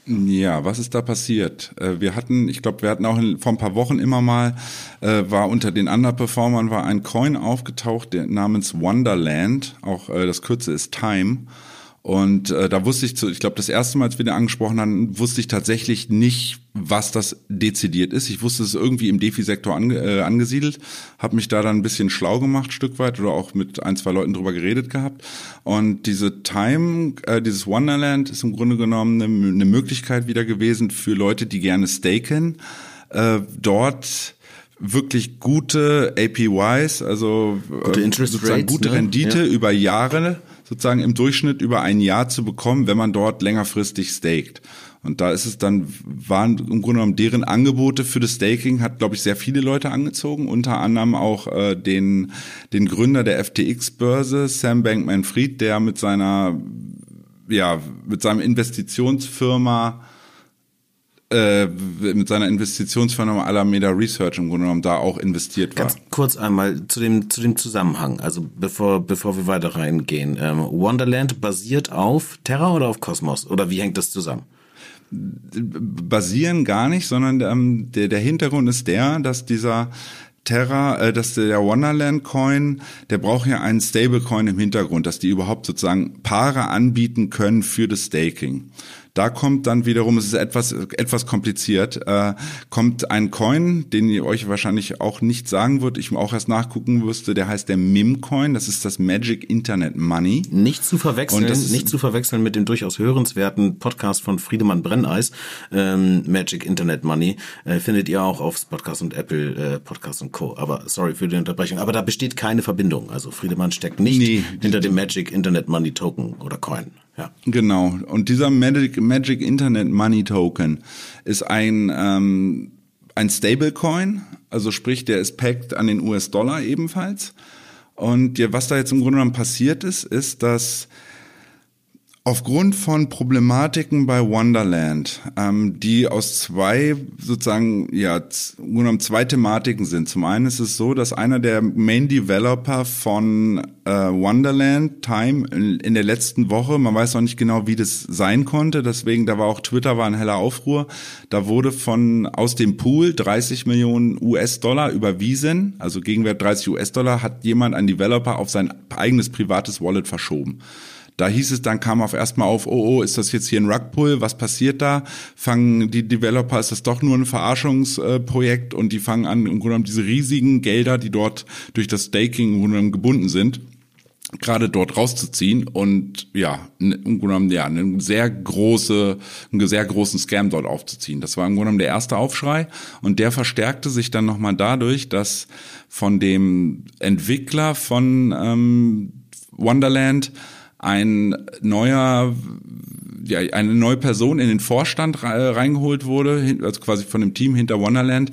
Ja, was ist da passiert? Äh, wir hatten, ich glaube, wir hatten auch vor ein paar Wochen immer mal, äh, war unter den Underperformern war ein Coin aufgetaucht, der namens Wonderland, auch äh, das Kürze ist Time. Und äh, da wusste ich, zu, ich glaube, das erste Mal, als wir den angesprochen haben, wusste ich tatsächlich nicht, was das dezidiert ist. Ich wusste, es ist irgendwie im Defi-Sektor ange, äh, angesiedelt, habe mich da dann ein bisschen schlau gemacht, Stück weit, oder auch mit ein, zwei Leuten drüber geredet gehabt. Und diese Time, äh, dieses Wonderland ist im Grunde genommen eine, eine Möglichkeit wieder gewesen für Leute, die gerne staken, äh, dort wirklich gute APYs, also gute, äh, sozusagen Rates, gute ne? Rendite ja. über Jahre sozusagen im Durchschnitt über ein Jahr zu bekommen, wenn man dort längerfristig staked. Und da ist es dann, waren im Grunde genommen deren Angebote für das Staking, hat, glaube ich, sehr viele Leute angezogen, unter anderem auch äh, den, den Gründer der FTX-Börse, Sam Bankman-Fried, der mit seiner, ja, mit seinem Investitionsfirma äh, mit seiner Investitionsfirma Alameda Research im Grunde genommen da auch investiert war. Ganz kurz einmal zu dem, zu dem Zusammenhang, also bevor, bevor wir weiter reingehen. Ähm, Wonderland basiert auf Terra oder auf Cosmos? Oder wie hängt das zusammen? Basieren gar nicht, sondern ähm, der, der Hintergrund ist der, dass dieser Terra, äh, dass der Wonderland Coin, der braucht ja einen Stablecoin im Hintergrund, dass die überhaupt sozusagen Paare anbieten können für das Staking. Da kommt dann wiederum, es ist etwas, etwas kompliziert, äh, kommt ein Coin, den ihr euch wahrscheinlich auch nicht sagen wird, ich auch erst nachgucken müsste, der heißt der MIM-Coin, das ist das Magic Internet Money. Nicht zu verwechseln, nicht zu verwechseln mit dem durchaus hörenswerten Podcast von Friedemann Brenneis, ähm, Magic Internet Money, äh, findet ihr auch auf Podcast und Apple äh, Podcast und Co. Aber sorry für die Unterbrechung, aber da besteht keine Verbindung. Also Friedemann steckt nicht nee. hinter dem Magic Internet Money Token oder Coin. Ja. Genau. Und dieser Magic, Magic Internet Money Token ist ein, ähm, ein Stablecoin, also sprich, der ist packed an den US-Dollar ebenfalls. Und was da jetzt im Grunde genommen passiert ist, ist, dass Aufgrund von Problematiken bei Wonderland, ähm, die aus zwei sozusagen ja genommen zwei Thematiken sind. Zum einen ist es so, dass einer der Main Developer von äh, Wonderland Time in, in, der letzten Woche, man weiß noch nicht genau, wie das sein konnte, deswegen da war auch Twitter war ein heller Aufruhr. Da wurde von aus dem Pool 30 Millionen US-Dollar überwiesen, also Gegenwert 30 US-Dollar, hat jemand ein Developer auf sein eigenes privates Wallet verschoben. Da hieß es, dann kam auf erstmal auf, oh, oh, ist das jetzt hier ein Rugpull? Was passiert da? Fangen die Developer, ist das doch nur ein Verarschungsprojekt und die fangen an, im Grunde genommen diese riesigen Gelder, die dort durch das Staking im Grunde genommen gebunden sind, gerade dort rauszuziehen und ja, im Grunde genommen, ja, einen sehr große, einen sehr großen Scam dort aufzuziehen. Das war im Grunde genommen der erste Aufschrei und der verstärkte sich dann nochmal dadurch, dass von dem Entwickler von ähm, Wonderland ein neuer ja, eine neue Person in den Vorstand reingeholt wurde, also quasi von dem Team hinter Wonderland,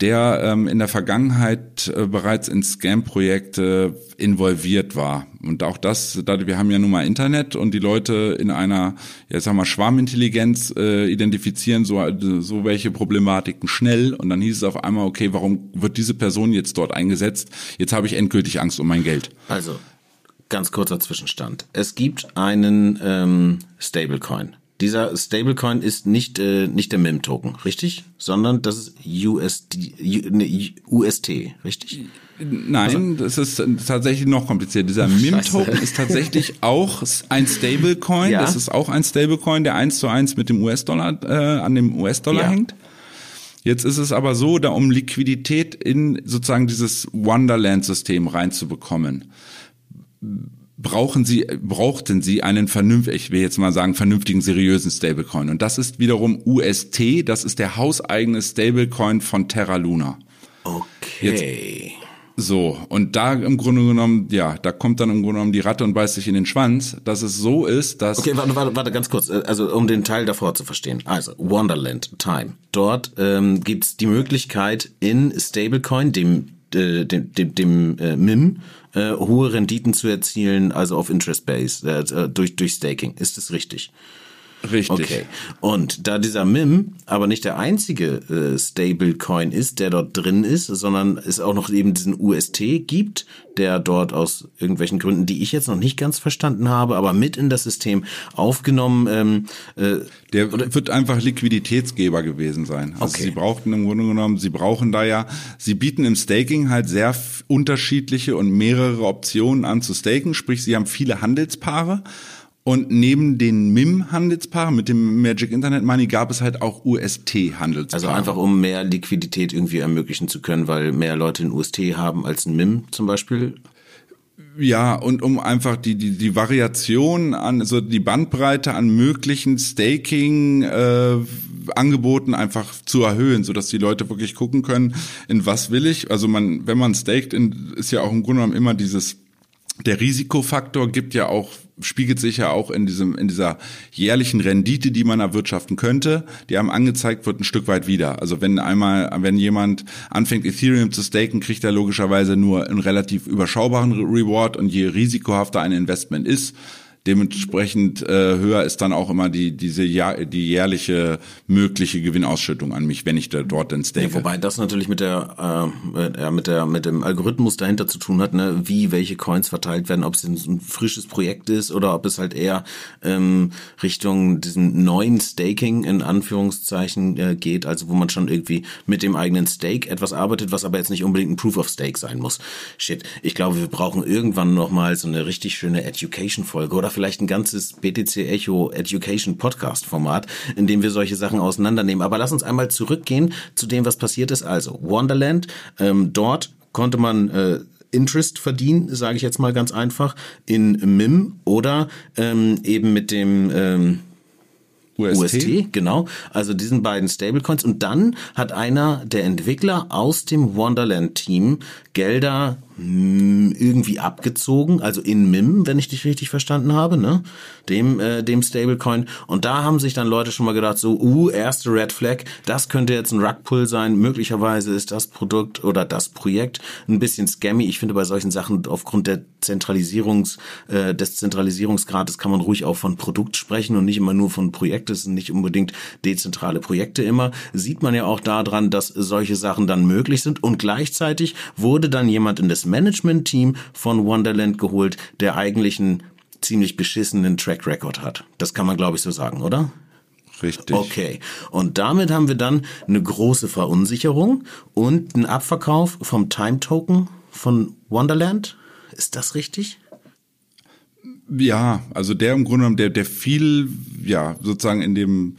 der ähm, in der Vergangenheit äh, bereits in Scam-Projekte involviert war. Und auch das, da, wir haben ja nun mal Internet und die Leute in einer, ja sag mal, Schwarmintelligenz äh, identifizieren so, so welche Problematiken schnell und dann hieß es auf einmal, okay, warum wird diese Person jetzt dort eingesetzt? Jetzt habe ich endgültig Angst um mein Geld. Also, ganz kurzer Zwischenstand. Es gibt einen ähm, Stablecoin. Dieser Stablecoin ist nicht äh, nicht der MIM-Token, richtig? Sondern das ist USD, ne, UST, richtig? Nein, also, das ist tatsächlich noch kompliziert. Dieser MIM-Token ist tatsächlich auch ein Stablecoin. Ja? Das ist auch ein Stablecoin, der eins zu eins mit dem US-Dollar äh, an dem US-Dollar ja. hängt. Jetzt ist es aber so, da um Liquidität in sozusagen dieses Wonderland-System reinzubekommen, brauchen Sie, brauchten Sie einen vernünftigen, ich will jetzt mal sagen, vernünftigen, seriösen Stablecoin. Und das ist wiederum UST, das ist der hauseigene Stablecoin von Terra Luna. Okay. Jetzt, so, und da im Grunde genommen, ja, da kommt dann im Grunde genommen die Ratte und beißt sich in den Schwanz, dass es so ist, dass... Okay, warte, warte, warte ganz kurz, also um den Teil davor zu verstehen. Also, Wonderland Time. Dort ähm, gibt die Möglichkeit in Stablecoin, dem, äh, dem, dem, dem äh, MIM, äh, hohe Renditen zu erzielen, also auf Interest Base, äh, durch, durch Staking. Ist das richtig? Richtig. Okay. Und da dieser MIM aber nicht der einzige äh, Stablecoin ist, der dort drin ist, sondern es auch noch eben diesen UST gibt, der dort aus irgendwelchen Gründen, die ich jetzt noch nicht ganz verstanden habe, aber mit in das System aufgenommen. Ähm, äh, der wird einfach Liquiditätsgeber gewesen sein. Also okay. sie brauchten im Grunde genommen, sie brauchen da ja, sie bieten im Staking halt sehr unterschiedliche und mehrere Optionen an zu staken, sprich sie haben viele Handelspaare und neben den MIM-Handelspaaren mit dem Magic Internet Money gab es halt auch UST-Handelspaare. Also einfach um mehr Liquidität irgendwie ermöglichen zu können, weil mehr Leute ein UST haben als ein MIM zum Beispiel. Ja, und um einfach die, die, die Variation an, also die Bandbreite an möglichen Staking äh, Angeboten einfach zu erhöhen, so dass die Leute wirklich gucken können, in was will ich. Also man, wenn man staked, in, ist ja auch im Grunde genommen immer dieses der Risikofaktor gibt ja auch spiegelt sich ja auch in diesem in dieser jährlichen Rendite, die man erwirtschaften könnte, die einem angezeigt wird, ein Stück weit wieder. Also wenn einmal wenn jemand anfängt Ethereum zu staken, kriegt er logischerweise nur einen relativ überschaubaren Reward und je risikohafter ein Investment ist, Dementsprechend äh, höher ist dann auch immer die diese Jahr, die jährliche mögliche Gewinnausschüttung an mich, wenn ich da dort dann stake. Ja, wobei das natürlich mit der äh, mit der mit dem Algorithmus dahinter zu tun hat, ne, wie welche Coins verteilt werden, ob es ein frisches Projekt ist oder ob es halt eher ähm, Richtung diesen neuen Staking in Anführungszeichen äh, geht, also wo man schon irgendwie mit dem eigenen Stake etwas arbeitet, was aber jetzt nicht unbedingt ein Proof of Stake sein muss. Shit, ich glaube, wir brauchen irgendwann noch mal so eine richtig schöne Education Folge oder vielleicht ein ganzes BTC Echo Education Podcast Format, in dem wir solche Sachen auseinandernehmen. Aber lass uns einmal zurückgehen zu dem, was passiert ist. Also Wonderland, ähm, dort konnte man äh, Interest verdienen, sage ich jetzt mal ganz einfach, in MIM oder ähm, eben mit dem ähm, UST? UST, genau. Also diesen beiden Stablecoins. Und dann hat einer der Entwickler aus dem Wonderland-Team Gelder irgendwie abgezogen, also in MIM, wenn ich dich richtig verstanden habe, ne? Dem, äh, dem Stablecoin. Und da haben sich dann Leute schon mal gedacht, so, uh, erste Red Flag, das könnte jetzt ein Rugpull sein. Möglicherweise ist das Produkt oder das Projekt ein bisschen scammy. Ich finde bei solchen Sachen aufgrund der Zentralisierungs, äh, des Zentralisierungsgrades kann man ruhig auch von Produkt sprechen und nicht immer nur von Projekt. Es sind nicht unbedingt dezentrale Projekte immer. Sieht man ja auch daran, dass solche Sachen dann möglich sind. Und gleichzeitig wurde dann jemand in das Management-Team von Wonderland geholt, der eigentlich einen ziemlich beschissenen Track Record hat. Das kann man, glaube ich, so sagen, oder? Richtig. Okay. Und damit haben wir dann eine große Verunsicherung und einen Abverkauf vom Time Token von Wonderland. Ist das richtig? Ja, also der im Grunde genommen, der, der viel, ja, sozusagen in dem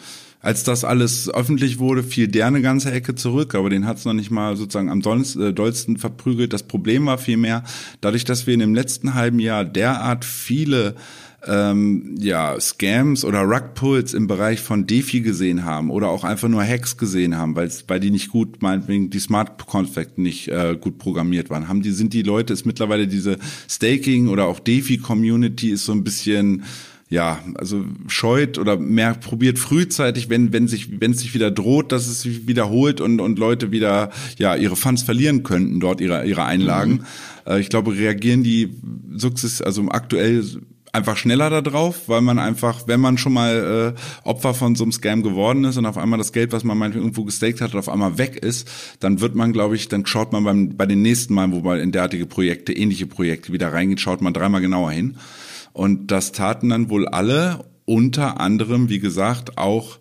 als das alles öffentlich wurde, fiel der eine ganze Ecke zurück, aber den hat es noch nicht mal sozusagen am äh, dollsten verprügelt. Das Problem war vielmehr, dadurch, dass wir in dem letzten halben Jahr derart viele ähm, ja, Scams oder Rugpulls im Bereich von DeFi gesehen haben oder auch einfach nur Hacks gesehen haben, weil weil die nicht gut, meinetwegen die Smart Contract nicht äh, gut programmiert waren, haben die sind die Leute ist mittlerweile diese Staking oder auch DeFi Community ist so ein bisschen ja, also scheut oder mehr probiert frühzeitig, wenn wenn sich wenn es sich wieder droht, dass es sich wiederholt und und Leute wieder ja ihre Funds verlieren könnten dort ihre ihre Einlagen. Mhm. Äh, ich glaube, reagieren die sukzess also aktuell einfach schneller da drauf, weil man einfach, wenn man schon mal äh, Opfer von so einem Scam geworden ist und auf einmal das Geld, was man meinetwegen irgendwo gestaked hat, auf einmal weg ist, dann wird man, glaube ich, dann schaut man beim, bei den nächsten Mal, wo man in derartige Projekte, ähnliche Projekte wieder reingeht, schaut man dreimal genauer hin. Und das taten dann wohl alle, unter anderem, wie gesagt, auch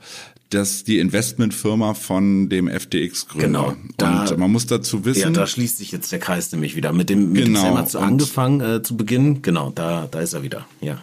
das die Investmentfirma von dem FTX-Gründer. Genau. Da, und man muss dazu wissen. Ja, da schließt sich jetzt der Kreis nämlich wieder. Mit dem, mit genau, dem Sam zu angefangen äh, zu Beginn. Genau, da, da ist er wieder. Ja.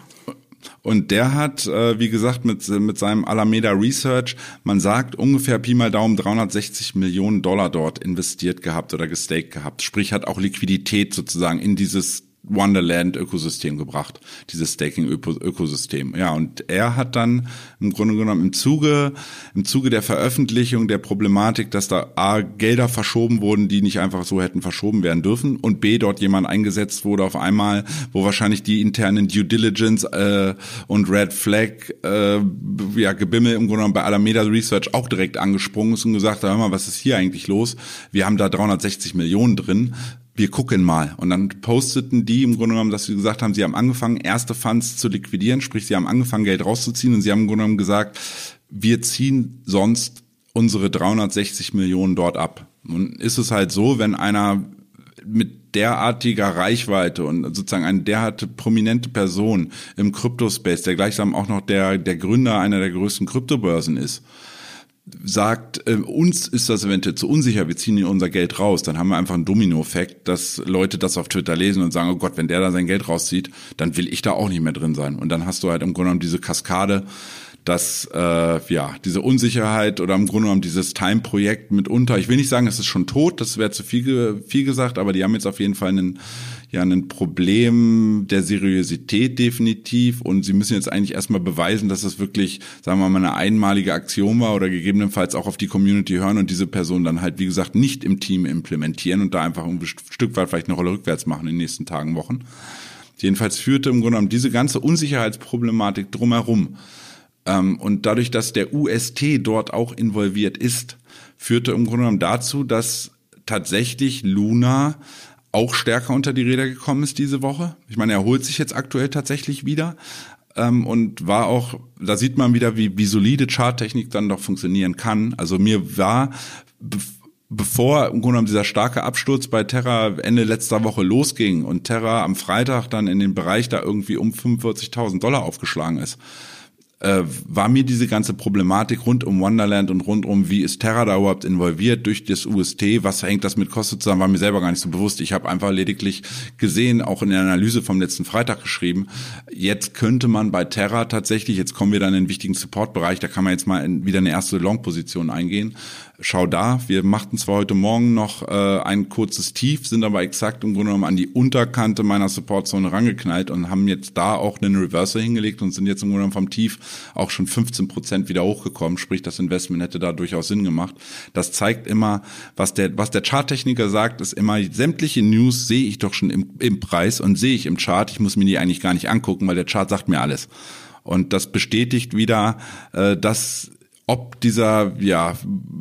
Und der hat, äh, wie gesagt, mit, mit seinem Alameda Research, man sagt ungefähr Pi mal Daumen 360 Millionen Dollar dort investiert gehabt oder gestaked gehabt. Sprich, hat auch Liquidität sozusagen in dieses Wonderland-Ökosystem gebracht, dieses Staking-Ökosystem. Ja, und er hat dann im Grunde genommen im Zuge, im Zuge der Veröffentlichung der Problematik, dass da A, Gelder verschoben wurden, die nicht einfach so hätten verschoben werden dürfen und B, dort jemand eingesetzt wurde auf einmal, wo wahrscheinlich die internen Due Diligence äh, und Red Flag äh, ja, Gebimmel im Grunde genommen bei Alameda Research auch direkt angesprungen ist und gesagt, hör mal, was ist hier eigentlich los? Wir haben da 360 Millionen drin wir gucken mal. Und dann posteten die im Grunde genommen, dass sie gesagt haben, sie haben angefangen, erste Funds zu liquidieren, sprich, sie haben angefangen, Geld rauszuziehen und sie haben im Grunde genommen gesagt, wir ziehen sonst unsere 360 Millionen dort ab. Nun ist es halt so, wenn einer mit derartiger Reichweite und sozusagen eine derart prominente Person im Kryptospace, der gleichsam auch noch der, der Gründer einer der größten Kryptobörsen ist, sagt, äh, uns ist das eventuell zu unsicher, wir ziehen unser Geld raus, dann haben wir einfach einen Domino-Effekt, dass Leute das auf Twitter lesen und sagen, oh Gott, wenn der da sein Geld rauszieht, dann will ich da auch nicht mehr drin sein. Und dann hast du halt im Grunde genommen diese Kaskade, dass äh, ja diese Unsicherheit oder im Grunde genommen dieses Time-Projekt mitunter, ich will nicht sagen, es ist schon tot, das wäre zu viel, viel gesagt, aber die haben jetzt auf jeden Fall einen ja ein Problem der Seriosität definitiv und sie müssen jetzt eigentlich erstmal beweisen, dass es wirklich, sagen wir mal, eine einmalige Aktion war oder gegebenenfalls auch auf die Community hören und diese Person dann halt, wie gesagt, nicht im Team implementieren und da einfach ein Stück weit vielleicht eine Rolle rückwärts machen in den nächsten Tagen, Wochen. Jedenfalls führte im Grunde genommen diese ganze Unsicherheitsproblematik drumherum ähm, und dadurch, dass der UST dort auch involviert ist, führte im Grunde genommen dazu, dass tatsächlich Luna auch stärker unter die Räder gekommen ist diese Woche. Ich meine, er holt sich jetzt aktuell tatsächlich wieder ähm, und war auch, da sieht man wieder, wie, wie solide Charttechnik dann doch funktionieren kann. Also mir war bevor im Grunde genommen dieser starke Absturz bei Terra Ende letzter Woche losging und Terra am Freitag dann in den Bereich da irgendwie um 45.000 Dollar aufgeschlagen ist, äh, war mir diese ganze Problematik rund um Wonderland und rund um, wie ist Terra da überhaupt involviert durch das UST, was hängt das mit Kosten zusammen, war mir selber gar nicht so bewusst. Ich habe einfach lediglich gesehen, auch in der Analyse vom letzten Freitag geschrieben, jetzt könnte man bei Terra tatsächlich, jetzt kommen wir dann in den wichtigen Support-Bereich, da kann man jetzt mal in, wieder eine erste Long-Position eingehen, schau da, wir machten zwar heute Morgen noch äh, ein kurzes Tief, sind aber exakt im Grunde genommen an die Unterkante meiner Supportzone rangeknallt und haben jetzt da auch einen Reversal hingelegt und sind jetzt im Grunde genommen vom Tief auch schon 15 Prozent wieder hochgekommen, sprich das Investment hätte da durchaus Sinn gemacht. Das zeigt immer, was der, was der Charttechniker sagt, ist immer, sämtliche News sehe ich doch schon im, im Preis und sehe ich im Chart, ich muss mir die eigentlich gar nicht angucken, weil der Chart sagt mir alles. Und das bestätigt wieder, äh, dass ob dieser ja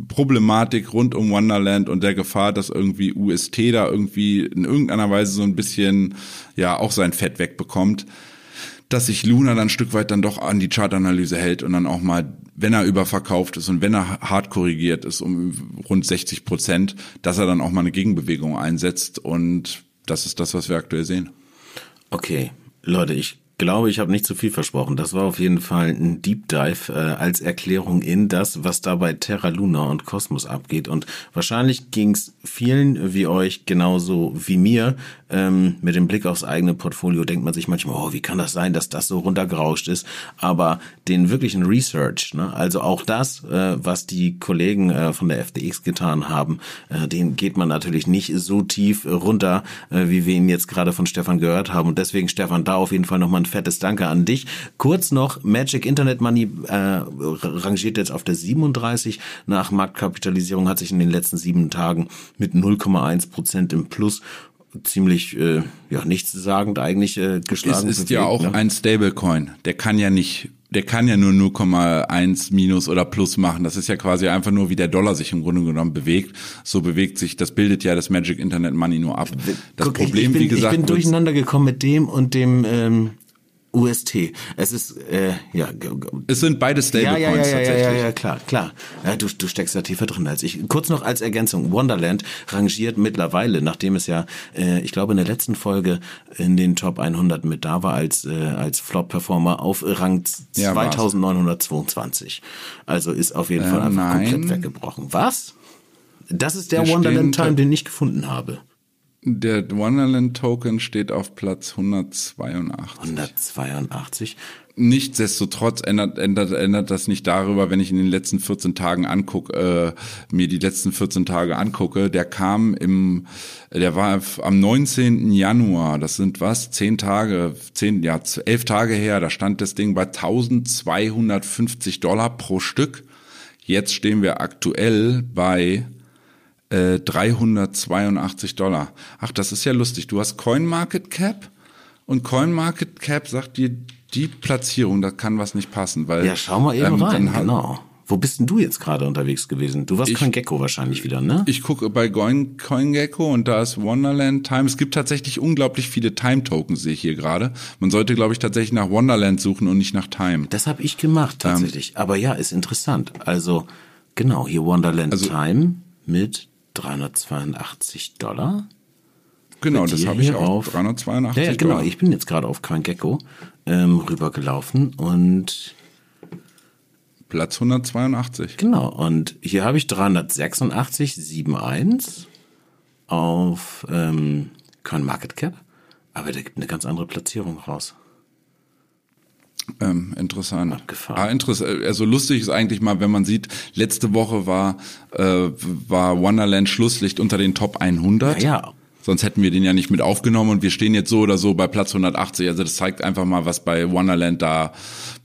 Problematik rund um Wonderland und der Gefahr, dass irgendwie UST da irgendwie in irgendeiner Weise so ein bisschen ja auch sein Fett wegbekommt, dass sich Luna dann ein Stück weit dann doch an die Chartanalyse hält und dann auch mal, wenn er überverkauft ist und wenn er hart korrigiert ist um rund 60 Prozent, dass er dann auch mal eine Gegenbewegung einsetzt und das ist das, was wir aktuell sehen. Okay, Leute, ich glaube, ich habe nicht zu viel versprochen. Das war auf jeden Fall ein Deep Dive äh, als Erklärung in das, was da bei Terra Luna und Kosmos abgeht. Und wahrscheinlich ging es vielen wie euch genauso wie mir. Ähm, mit dem Blick aufs eigene Portfolio denkt man sich manchmal, oh, wie kann das sein, dass das so runtergerauscht ist? Aber den wirklichen Research, ne, also auch das, äh, was die Kollegen äh, von der FTX getan haben, äh, den geht man natürlich nicht so tief runter, äh, wie wir ihn jetzt gerade von Stefan gehört haben. Und deswegen, Stefan, da auf jeden Fall nochmal ein fettes Danke an dich. Kurz noch, Magic Internet Money äh, rangiert jetzt auf der 37 nach Marktkapitalisierung, hat sich in den letzten sieben Tagen mit 0,1 Prozent im Plus ziemlich äh, ja nichtssagend eigentlich äh, geschlagen. Es ist bewegt, ja auch ne? ein Stablecoin. Der kann ja nicht, der kann ja nur 0,1 minus oder plus machen. Das ist ja quasi einfach nur, wie der Dollar sich im Grunde genommen bewegt. So bewegt sich, das bildet ja das Magic Internet Money nur ab. Das Guck, Problem, ich bin, wie gesagt, ich bin durcheinander gekommen mit dem und dem ähm, UST. Es ist, äh, ja. Es sind beide Stablecoins ja, ja, ja, tatsächlich. Ja, ja, ja, klar, klar. Ja, du, du steckst da tiefer drin als ich. Kurz noch als Ergänzung. Wonderland rangiert mittlerweile, nachdem es ja, äh, ich glaube, in der letzten Folge in den Top 100 mit da war als, äh, als Flop-Performer auf Rang ja, 2922. Also ist auf jeden äh, Fall einfach nein. komplett weggebrochen. Was? Das ist der Wonderland Time, den ich gefunden habe. Der Wonderland Token steht auf Platz 182. 182. Nichtsdestotrotz ändert, ändert, ändert das nicht darüber, wenn ich in den letzten 14 Tagen angucke, äh, mir die letzten 14 Tage angucke. Der kam im, der war am 19. Januar, das sind was, 10 Tage, 10, ja, 11 Tage her, da stand das Ding bei 1250 Dollar pro Stück. Jetzt stehen wir aktuell bei 382 äh, Dollar. Ach, das ist ja lustig. Du hast CoinMarketCap und CoinMarketCap sagt dir die Platzierung, da kann was nicht passen, weil ja, schau mal eben ähm, rein, genau. Wo bist denn du jetzt gerade unterwegs gewesen? Du warst ich, CoinGecko wahrscheinlich wieder, ne? Ich gucke bei Coin, CoinGecko und da ist Wonderland Time. Es gibt tatsächlich unglaublich viele Time-Tokens, sehe ich hier gerade. Man sollte, glaube ich, tatsächlich nach Wonderland suchen und nicht nach Time. Das habe ich gemacht, tatsächlich. Ähm, Aber ja, ist interessant. Also, genau, hier Wonderland also, Time mit 382 Dollar. Genau, das habe ich auch. Auf, 382 ja, ja, genau. Dollar. Ich bin jetzt gerade auf CoinGecko ähm, rübergelaufen und Platz 182. Genau, und hier habe ich 386,71 auf ähm, CoinMarketCap, aber der gibt eine ganz andere Platzierung raus. Ähm, interessant. Abgefahren. Ah, interessant. Also lustig ist eigentlich mal, wenn man sieht, letzte Woche war, äh, war Wonderland Schlusslicht unter den Top 100. Ja, ja. Sonst hätten wir den ja nicht mit aufgenommen und wir stehen jetzt so oder so bei Platz 180. Also das zeigt einfach mal, was bei Wonderland da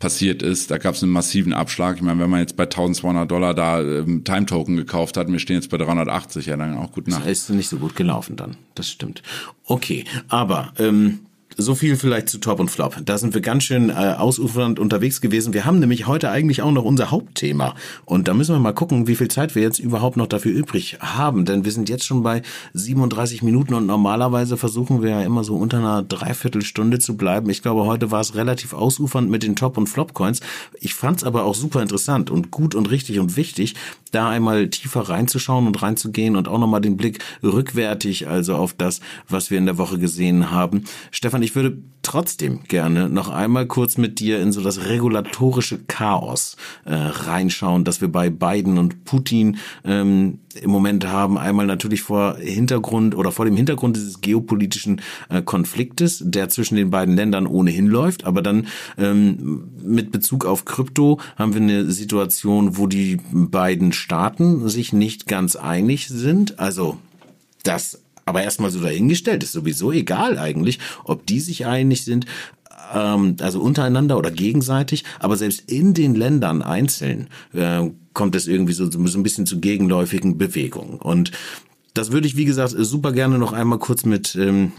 passiert ist. Da gab es einen massiven Abschlag. Ich meine, wenn man jetzt bei 1200 Dollar da ähm, Time Token gekauft hat, und wir stehen jetzt bei 380, ja dann auch gut nach. Das ist nicht so gut gelaufen dann. Das stimmt. Okay, aber ähm, so viel vielleicht zu Top und Flop. Da sind wir ganz schön äh, ausufernd unterwegs gewesen. Wir haben nämlich heute eigentlich auch noch unser Hauptthema. Und da müssen wir mal gucken, wie viel Zeit wir jetzt überhaupt noch dafür übrig haben. Denn wir sind jetzt schon bei 37 Minuten und normalerweise versuchen wir ja immer so unter einer Dreiviertelstunde zu bleiben. Ich glaube, heute war es relativ ausufernd mit den Top- und Flop-Coins. Ich fand es aber auch super interessant und gut und richtig und wichtig, da einmal tiefer reinzuschauen und reinzugehen und auch nochmal den Blick rückwärtig, also auf das, was wir in der Woche gesehen haben. Stefan, ich würde trotzdem gerne noch einmal kurz mit dir in so das regulatorische Chaos äh, reinschauen, das wir bei Biden und Putin ähm, im Moment haben. Einmal natürlich vor Hintergrund oder vor dem Hintergrund dieses geopolitischen äh, Konfliktes, der zwischen den beiden Ländern ohnehin läuft. Aber dann ähm, mit Bezug auf Krypto haben wir eine Situation, wo die beiden Staaten sich nicht ganz einig sind. Also das aber erstmal so dahingestellt, ist sowieso egal eigentlich, ob die sich einig sind, ähm, also untereinander oder gegenseitig, aber selbst in den Ländern einzeln äh, kommt es irgendwie so, so ein bisschen zu gegenläufigen Bewegungen. Und das würde ich, wie gesagt, super gerne noch einmal kurz mit ähm,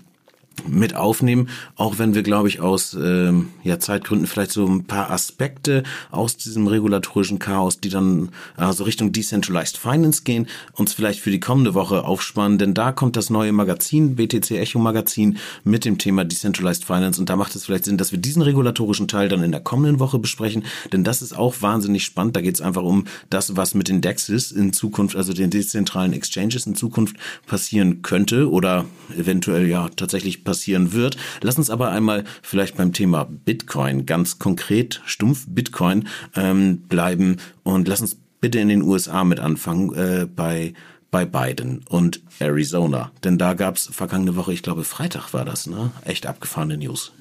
mit aufnehmen, auch wenn wir, glaube ich, aus ähm, ja, Zeitgründen vielleicht so ein paar Aspekte aus diesem regulatorischen Chaos, die dann also Richtung Decentralized Finance gehen, uns vielleicht für die kommende Woche aufspannen, denn da kommt das neue Magazin, BTC Echo Magazin, mit dem Thema Decentralized Finance. Und da macht es vielleicht Sinn, dass wir diesen regulatorischen Teil dann in der kommenden Woche besprechen, denn das ist auch wahnsinnig spannend. Da geht es einfach um das, was mit den DEXs in Zukunft, also den dezentralen Exchanges in Zukunft passieren könnte oder eventuell ja tatsächlich passieren wird. Lass uns aber einmal vielleicht beim Thema Bitcoin ganz konkret, stumpf Bitcoin ähm, bleiben und lass uns bitte in den USA mit anfangen äh, bei bei Biden und Arizona. Denn da gab's vergangene Woche, ich glaube Freitag war das, ne? Echt abgefahrene News.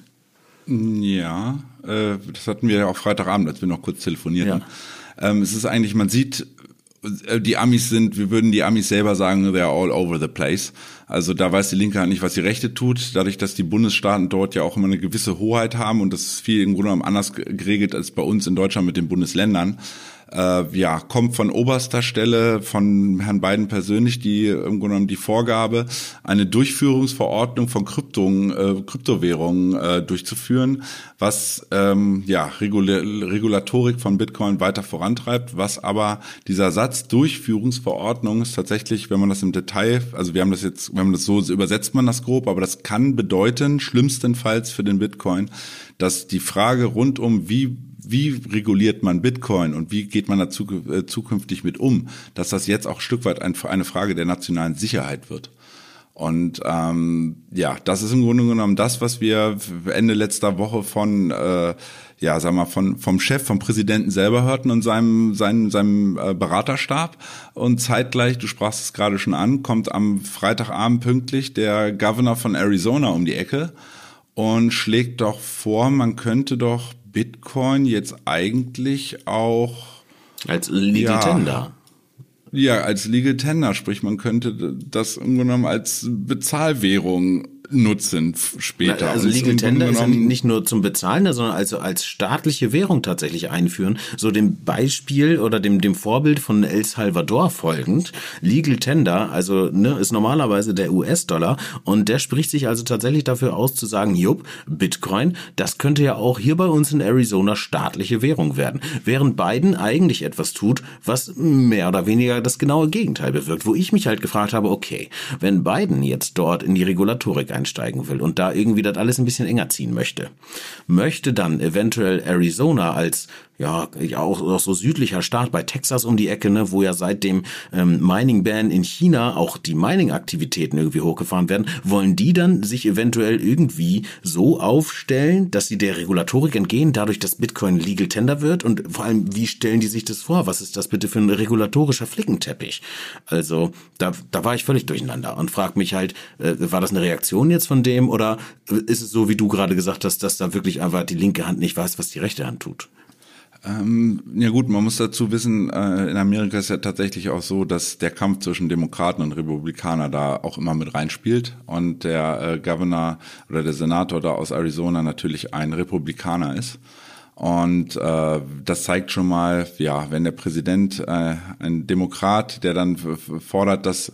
Ja, äh, das hatten wir ja auch Freitagabend, als wir noch kurz telefonierten. Ja. Ähm, es ist eigentlich, man sieht, die Amis sind, wir würden die Amis selber sagen, they're all over the place. Also da weiß die Linke halt nicht, was die Rechte tut, dadurch, dass die Bundesstaaten dort ja auch immer eine gewisse Hoheit haben und das ist viel im Grunde genommen anders geregelt als bei uns in Deutschland mit den Bundesländern äh, ja, kommt von oberster Stelle von Herrn Biden persönlich die im Grunde genommen die Vorgabe, eine Durchführungsverordnung von Kryptungen, äh, Kryptowährungen äh, durchzuführen, was ähm, ja Regula Regulatorik von Bitcoin weiter vorantreibt, was aber dieser Satz Durchführungsverordnung ist tatsächlich, wenn man das im Detail, also wir haben das jetzt, wenn man das so übersetzt man das grob, aber das kann bedeuten, schlimmstenfalls für den Bitcoin, dass die Frage rund um wie wie reguliert man Bitcoin und wie geht man da äh, zukünftig mit um, dass das jetzt auch ein Stück weit eine Frage der nationalen Sicherheit wird. Und ähm, ja, das ist im Grunde genommen das, was wir Ende letzter Woche von äh, ja, sag mal, von, vom Chef, vom Präsidenten selber hörten und seinem, seinem, seinem äh, Beraterstab. Und zeitgleich, du sprachst es gerade schon an, kommt am Freitagabend pünktlich der Governor von Arizona um die Ecke und schlägt doch vor, man könnte doch Bitcoin jetzt eigentlich auch als Legal ja, Tender. Ja, als Legal Tender, sprich man könnte das im Grunde genommen als Bezahlwährung nutzen später. Also Legal Tender ist ja nicht nur zum Bezahlen, sondern also als staatliche Währung tatsächlich einführen. So dem Beispiel oder dem, dem Vorbild von El Salvador folgend. Legal Tender, also ne, ist normalerweise der US-Dollar und der spricht sich also tatsächlich dafür aus zu sagen, jupp, Bitcoin, das könnte ja auch hier bei uns in Arizona staatliche Währung werden. Während Biden eigentlich etwas tut, was mehr oder weniger das genaue Gegenteil bewirkt. Wo ich mich halt gefragt habe, okay, wenn Biden jetzt dort in die Regulatorik einsteigen will und da irgendwie das alles ein bisschen enger ziehen möchte, möchte dann eventuell Arizona als ja, auch, auch so südlicher Staat bei Texas um die Ecke, ne, wo ja seit dem ähm, Mining-Ban in China auch die Mining-Aktivitäten irgendwie hochgefahren werden, wollen die dann sich eventuell irgendwie so aufstellen, dass sie der Regulatorik entgehen, dadurch, dass Bitcoin Legal Tender wird? Und vor allem, wie stellen die sich das vor? Was ist das bitte für ein regulatorischer Flickenteppich? Also, da, da war ich völlig durcheinander und frag mich halt, äh, war das eine Reaktion jetzt von dem oder ist es so, wie du gerade gesagt hast, dass da wirklich einfach die linke Hand nicht weiß, was die rechte Hand tut? Ähm, ja gut, man muss dazu wissen, äh, in Amerika ist ja tatsächlich auch so, dass der Kampf zwischen Demokraten und Republikaner da auch immer mit reinspielt und der äh, Governor oder der Senator da aus Arizona natürlich ein Republikaner ist. Und äh, das zeigt schon mal, ja, wenn der Präsident äh, ein Demokrat, der dann fordert, dass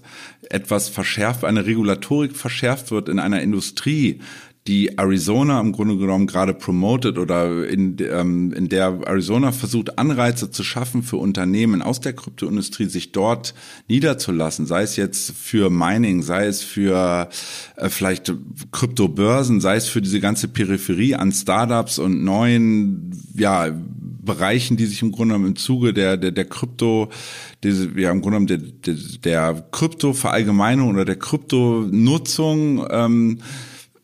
etwas verschärft, eine Regulatorik verschärft wird in einer Industrie, die Arizona im Grunde genommen gerade promotet oder in, ähm, in der Arizona versucht, Anreize zu schaffen für Unternehmen aus der Kryptoindustrie, sich dort niederzulassen, sei es jetzt für Mining, sei es für äh, vielleicht Kryptobörsen, sei es für diese ganze Peripherie an Startups und neuen ja, Bereichen, die sich im Grunde genommen im Zuge der, der, der Krypto, diese, ja, im Grunde genommen der, der, der Krypto-Verallgemeinung oder der Kryptonutzung ähm,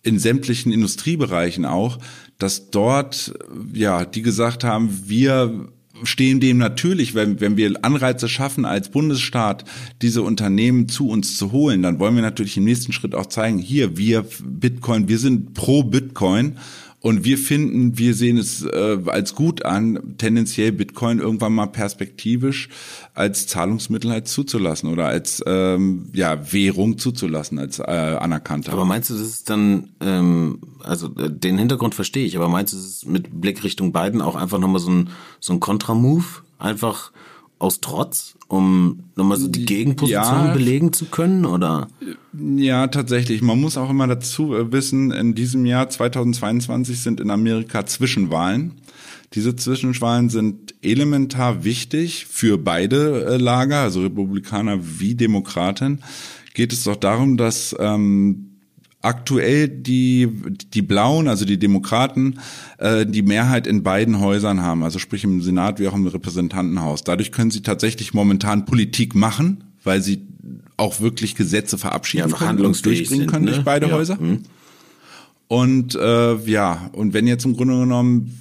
in sämtlichen Industriebereichen auch, dass dort, ja, die gesagt haben, wir stehen dem natürlich, wenn, wenn wir Anreize schaffen, als Bundesstaat diese Unternehmen zu uns zu holen, dann wollen wir natürlich im nächsten Schritt auch zeigen, hier, wir Bitcoin, wir sind pro Bitcoin und wir finden, wir sehen es äh, als gut an, tendenziell Bitcoin irgendwann mal perspektivisch als Zahlungsmittel halt zuzulassen oder als ähm, ja Währung zuzulassen, als äh, anerkannter. Aber meinst du, das ist dann, ähm, also äh, den Hintergrund verstehe ich, aber meinst du, das ist mit Blick Richtung Biden auch einfach nochmal so ein, so ein Kontramove? Einfach aus Trotz, um nochmal so die Gegenposition ja, belegen zu können, oder? Ja, tatsächlich. Man muss auch immer dazu äh, wissen, in diesem Jahr 2022 sind in Amerika Zwischenwahlen. Diese Zwischenwahlen sind elementar wichtig für beide äh, Lager, also Republikaner wie Demokraten. Geht es doch darum, dass ähm, aktuell die, die Blauen, also die Demokraten, äh, die Mehrheit in beiden Häusern haben, also sprich im Senat wie auch im Repräsentantenhaus. Dadurch können sie tatsächlich momentan Politik machen, weil sie auch wirklich Gesetze verabschieden ja, können und durchbringen können ne? durch beide ja. Häuser. Mhm. Und äh, ja, und wenn jetzt im Grunde genommen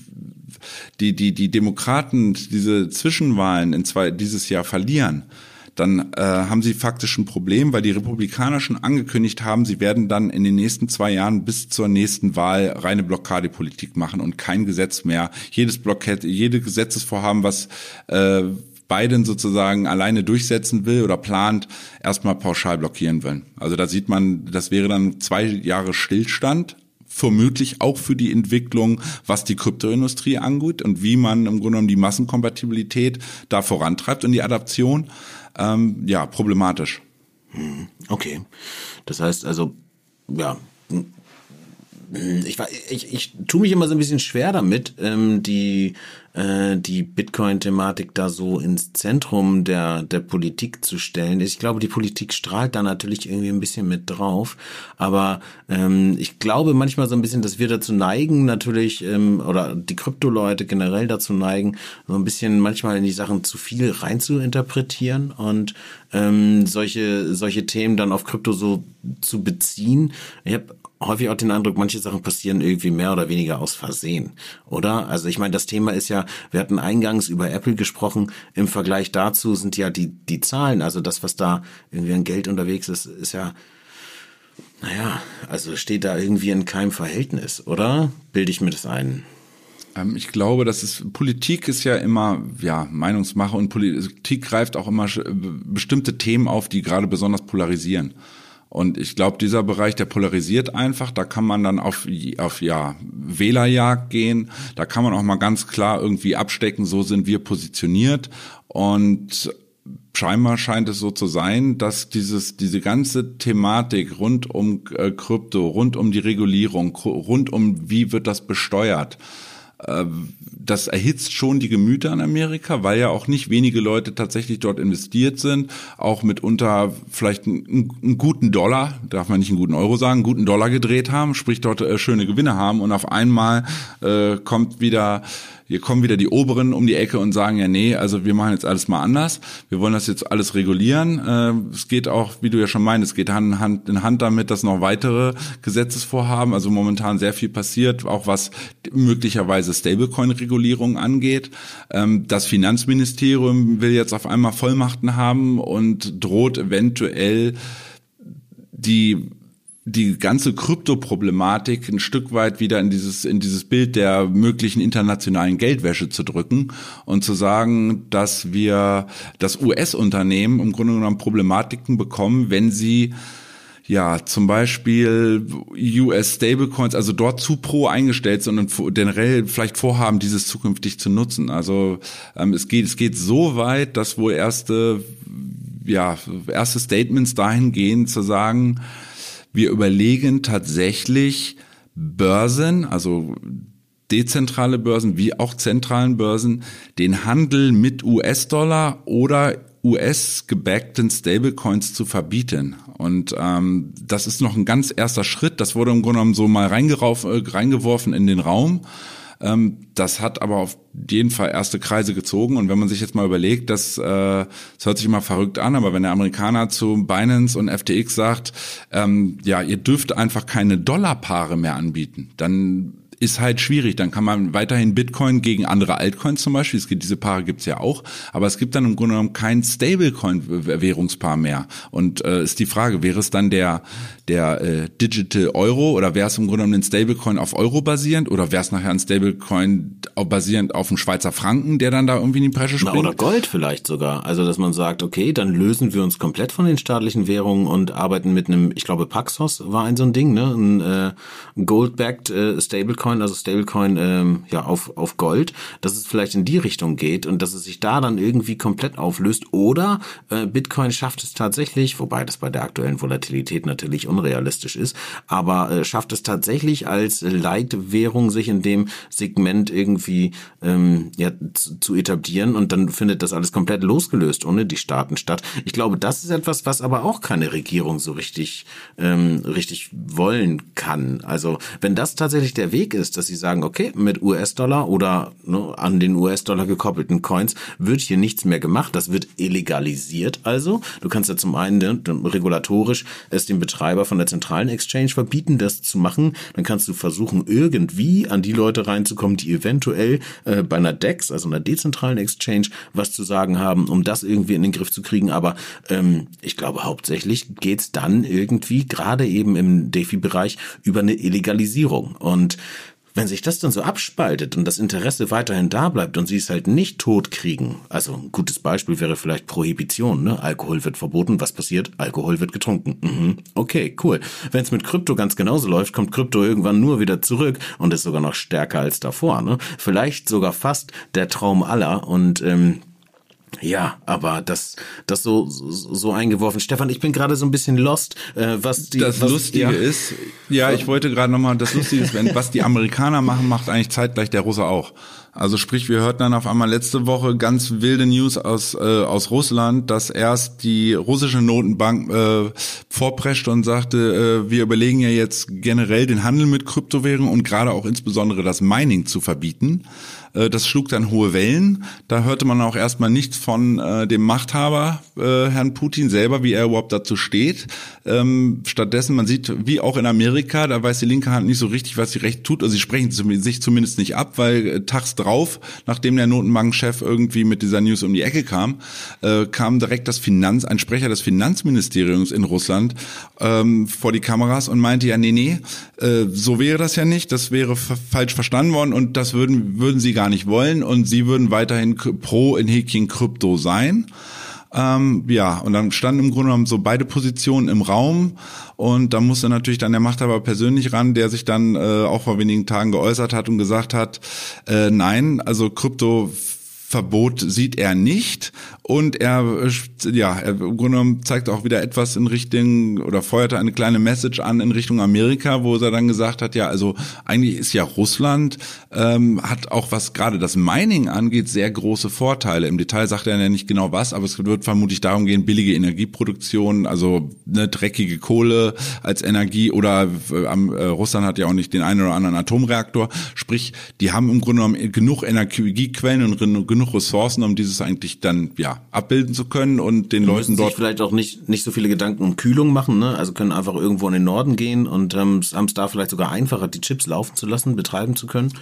die, die, die Demokraten diese Zwischenwahlen in zwei, dieses Jahr verlieren, dann äh, haben sie faktisch ein Problem, weil die Republikaner schon angekündigt haben, sie werden dann in den nächsten zwei Jahren bis zur nächsten Wahl reine Blockadepolitik machen und kein Gesetz mehr. Jedes Blockade, jede Gesetzesvorhaben, was äh, Biden sozusagen alleine durchsetzen will oder plant, erstmal pauschal blockieren will. Also da sieht man, das wäre dann zwei Jahre Stillstand, vermutlich auch für die Entwicklung, was die Kryptoindustrie angeht und wie man im Grunde genommen die Massenkompatibilität da vorantreibt und die Adaption ähm, ja, problematisch. Hm, okay. Das heißt also, ja, ich, ich, ich tue mich immer so ein bisschen schwer damit, ähm, die äh, die Bitcoin-Thematik da so ins Zentrum der, der Politik zu stellen. Ich glaube, die Politik strahlt da natürlich irgendwie ein bisschen mit drauf. Aber ähm, ich glaube manchmal so ein bisschen, dass wir dazu neigen, natürlich, ähm, oder die Krypto-Leute generell dazu neigen, so ein bisschen manchmal in die Sachen zu viel rein zu interpretieren und ähm, solche, solche Themen dann auf Krypto so zu beziehen. Ich habe häufig auch den Eindruck, manche Sachen passieren irgendwie mehr oder weniger aus Versehen, oder? Also ich meine, das Thema ist ja, wir hatten eingangs über Apple gesprochen, im Vergleich dazu sind ja die, die Zahlen, also das, was da irgendwie an Geld unterwegs ist, ist ja, naja, also steht da irgendwie in keinem Verhältnis, oder? Bilde ich mir das ein? Ähm, ich glaube, dass es Politik ist ja immer ja Meinungsmache und Politik greift auch immer bestimmte Themen auf, die gerade besonders polarisieren. Und ich glaube, dieser Bereich, der polarisiert einfach. Da kann man dann auf, auf ja, Wählerjagd gehen. Da kann man auch mal ganz klar irgendwie abstecken, so sind wir positioniert. Und scheinbar scheint es so zu sein, dass dieses, diese ganze Thematik rund um äh, Krypto, rund um die Regulierung, rund um wie wird das besteuert, das erhitzt schon die Gemüter in Amerika, weil ja auch nicht wenige Leute tatsächlich dort investiert sind, auch mitunter vielleicht einen, einen guten Dollar, darf man nicht einen guten Euro sagen, einen guten Dollar gedreht haben, sprich dort äh, schöne Gewinne haben. Und auf einmal äh, kommt wieder hier kommen wieder die Oberen um die Ecke und sagen, ja, nee, also wir machen jetzt alles mal anders. Wir wollen das jetzt alles regulieren. Äh, es geht auch, wie du ja schon meinst, es geht Hand in Hand damit, dass noch weitere Gesetzesvorhaben, also momentan sehr viel passiert, auch was möglicherweise Stablecoin-Regulierung angeht. Ähm, das Finanzministerium will jetzt auf einmal Vollmachten haben und droht eventuell die die ganze Krypto-Problematik ein Stück weit wieder in dieses, in dieses Bild der möglichen internationalen Geldwäsche zu drücken und zu sagen, dass wir, das US-Unternehmen im Grunde genommen Problematiken bekommen, wenn sie ja, zum Beispiel US Stablecoins, also dort zu pro eingestellt sind und generell vielleicht vorhaben, dieses zukünftig zu nutzen. Also ähm, es geht, es geht so weit, dass wohl erste, ja, erste Statements dahin gehen, zu sagen, wir überlegen tatsächlich Börsen, also dezentrale Börsen wie auch zentralen Börsen, den Handel mit US-Dollar oder US-gebackten Stablecoins zu verbieten. Und ähm, das ist noch ein ganz erster Schritt. Das wurde im Grunde genommen so mal äh, reingeworfen in den Raum. Ähm, das hat aber auf jeden Fall erste Kreise gezogen. Und wenn man sich jetzt mal überlegt, dass äh, das hört sich immer verrückt an, aber wenn der Amerikaner zu Binance und FTX sagt, ähm, ja, ihr dürft einfach keine Dollarpaare mehr anbieten, dann ist halt schwierig. Dann kann man weiterhin Bitcoin gegen andere Altcoins zum Beispiel, es gibt, diese Paare gibt's ja auch, aber es gibt dann im Grunde genommen kein Stablecoin-Währungspaar mehr. Und äh, ist die Frage, wäre es dann der, der äh, Digital Euro oder wäre es im Grunde genommen ein Stablecoin auf Euro basierend oder wäre es nachher ein Stablecoin basierend auf dem Schweizer Franken, der dann da irgendwie in die Presche springt? Na, oder Gold vielleicht sogar. Also dass man sagt, okay, dann lösen wir uns komplett von den staatlichen Währungen und arbeiten mit einem, ich glaube Paxos war ein so ein Ding, ne, ein äh, Gold-backed äh, Stablecoin Bitcoin, also Stablecoin, ähm, ja, auf, auf Gold, dass es vielleicht in die Richtung geht und dass es sich da dann irgendwie komplett auflöst. Oder äh, Bitcoin schafft es tatsächlich, wobei das bei der aktuellen Volatilität natürlich unrealistisch ist, aber äh, schafft es tatsächlich als Leitwährung sich in dem Segment irgendwie ähm, ja, zu, zu etablieren und dann findet das alles komplett losgelöst ohne die Staaten statt. Ich glaube, das ist etwas, was aber auch keine Regierung so richtig ähm, richtig wollen kann. Also wenn das tatsächlich der Weg ist, ist, dass sie sagen, okay, mit US-Dollar oder ne, an den US-Dollar gekoppelten Coins wird hier nichts mehr gemacht. Das wird illegalisiert also. Du kannst ja zum einen ne, regulatorisch es dem Betreiber von der zentralen Exchange verbieten, das zu machen. Dann kannst du versuchen, irgendwie an die Leute reinzukommen, die eventuell äh, bei einer DEX, also einer dezentralen Exchange, was zu sagen haben, um das irgendwie in den Griff zu kriegen. Aber ähm, ich glaube, hauptsächlich geht's dann irgendwie, gerade eben im DeFi-Bereich, über eine Illegalisierung. Und wenn sich das dann so abspaltet und das Interesse weiterhin da bleibt und sie es halt nicht tot kriegen, also ein gutes Beispiel wäre vielleicht Prohibition, ne? Alkohol wird verboten, was passiert? Alkohol wird getrunken. Mhm. Okay, cool. Wenn es mit Krypto ganz genauso läuft, kommt Krypto irgendwann nur wieder zurück und ist sogar noch stärker als davor, ne? Vielleicht sogar fast der Traum aller und ähm, ja, aber das, das so, so eingeworfen. Stefan, ich bin gerade so ein bisschen lost, äh, was die. Das was, Lustige ja. ist, ja, ich wollte gerade nochmal, das Lustige ist, wenn, was die Amerikaner machen, macht eigentlich zeitgleich der Russe auch. Also sprich, wir hörten dann auf einmal letzte Woche ganz wilde News aus, äh, aus Russland, dass erst die russische Notenbank äh, vorpreschte und sagte, äh, wir überlegen ja jetzt generell den Handel mit Kryptowährungen und gerade auch insbesondere das Mining zu verbieten. Äh, das schlug dann hohe Wellen. Da hörte man auch erstmal nichts von äh, dem Machthaber, äh, Herrn Putin selber, wie er überhaupt dazu steht. Ähm, stattdessen, man sieht, wie auch in Amerika, da weiß die linke Hand nicht so richtig, was sie recht tut. Also sie sprechen sich zumindest nicht ab, weil äh, tags drauf, nachdem der Notenbankchef irgendwie mit dieser News um die Ecke kam, äh, kam direkt das Finanz, ein Sprecher des Finanzministeriums in Russland ähm, vor die Kameras und meinte, ja, nee, nee, äh, so wäre das ja nicht, das wäre falsch verstanden worden und das würden, würden sie gar nicht wollen und sie würden weiterhin pro in Häkchen Krypto sein. Ähm, ja, und dann standen im Grunde genommen so beide Positionen im Raum und da musste natürlich dann der Machthaber persönlich ran, der sich dann äh, auch vor wenigen Tagen geäußert hat und gesagt hat, äh, nein, also Krypto Verbot sieht er nicht und er ja er im Grunde genommen zeigt auch wieder etwas in Richtung oder feuerte eine kleine Message an in Richtung Amerika, wo er dann gesagt hat, ja also eigentlich ist ja Russland ähm, hat auch was gerade das Mining angeht sehr große Vorteile. Im Detail sagt er ja nicht genau was, aber es wird vermutlich darum gehen billige Energieproduktion, also eine dreckige Kohle als Energie oder äh, äh, Russland hat ja auch nicht den einen oder anderen Atomreaktor, sprich die haben im Grunde genommen genug Energiequellen und genug genug Ressourcen, um dieses eigentlich dann ja abbilden zu können und den Die Leuten dort sich vielleicht auch nicht nicht so viele Gedanken um Kühlung machen, ne? Also können einfach irgendwo in den Norden gehen und ähm, haben es da vielleicht sogar einfacher, die Chips laufen zu lassen, betreiben zu können.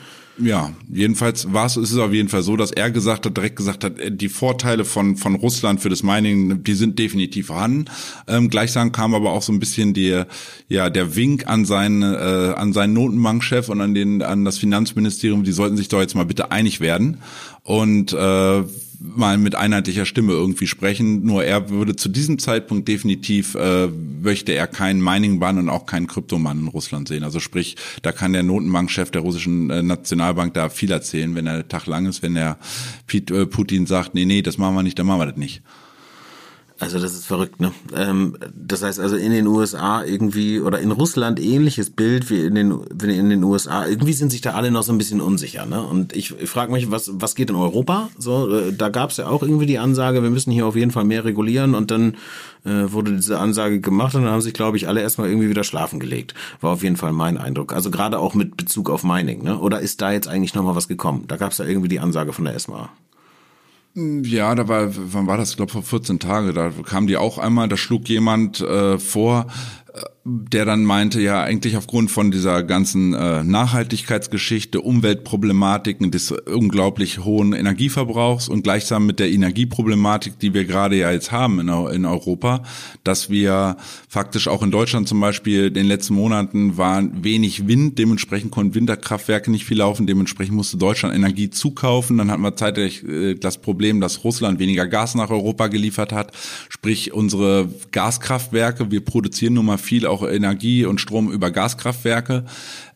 Ja, jedenfalls war es, ist es auf jeden Fall so, dass er gesagt hat, direkt gesagt hat, äh, die Vorteile von, von Russland für das Mining, die sind definitiv vorhanden. Ähm, gleichsam kam aber auch so ein bisschen der, ja, der Wink an seinen, äh, an seinen Notenbankchef und an den, an das Finanzministerium, die sollten sich doch jetzt mal bitte einig werden. Und äh, mal mit einheitlicher Stimme irgendwie sprechen. Nur er würde zu diesem Zeitpunkt definitiv, äh, möchte er keinen Mining-Bann und auch keinen Kryptomann in Russland sehen. Also sprich, da kann der Notenbankchef der russischen äh, Nationalbank da viel erzählen, wenn der Tag lang ist, wenn der äh, Putin sagt, nee, nee, das machen wir nicht, dann machen wir das nicht. Also das ist verrückt, ne? Ähm, das heißt also in den USA irgendwie oder in Russland ähnliches Bild wie in den wie in den USA. Irgendwie sind sich da alle noch so ein bisschen unsicher, ne? Und ich, ich frage mich, was was geht in Europa? So, äh, da gab es ja auch irgendwie die Ansage, wir müssen hier auf jeden Fall mehr regulieren und dann äh, wurde diese Ansage gemacht und dann haben sich, glaube ich, alle erstmal irgendwie wieder schlafen gelegt. War auf jeden Fall mein Eindruck. Also gerade auch mit Bezug auf Mining, ne? Oder ist da jetzt eigentlich nochmal was gekommen? Da gab es ja irgendwie die Ansage von der ESMA. Ja, da war, wann war das? Ich glaube vor 14 Tage. Da kam die auch einmal, da schlug jemand äh, vor, der dann meinte, ja, eigentlich aufgrund von dieser ganzen äh, Nachhaltigkeitsgeschichte, Umweltproblematiken, des unglaublich hohen Energieverbrauchs und gleichsam mit der Energieproblematik, die wir gerade ja jetzt haben in, in Europa, dass wir faktisch auch in Deutschland zum Beispiel in den letzten Monaten waren wenig Wind, dementsprechend konnten Winterkraftwerke nicht viel laufen, dementsprechend musste Deutschland Energie zukaufen. Dann hatten wir zeitlich äh, das Problem, dass Russland weniger Gas nach Europa geliefert hat, sprich unsere Gaskraftwerke, wir produzieren nun mal viel auch Energie und Strom über Gaskraftwerke.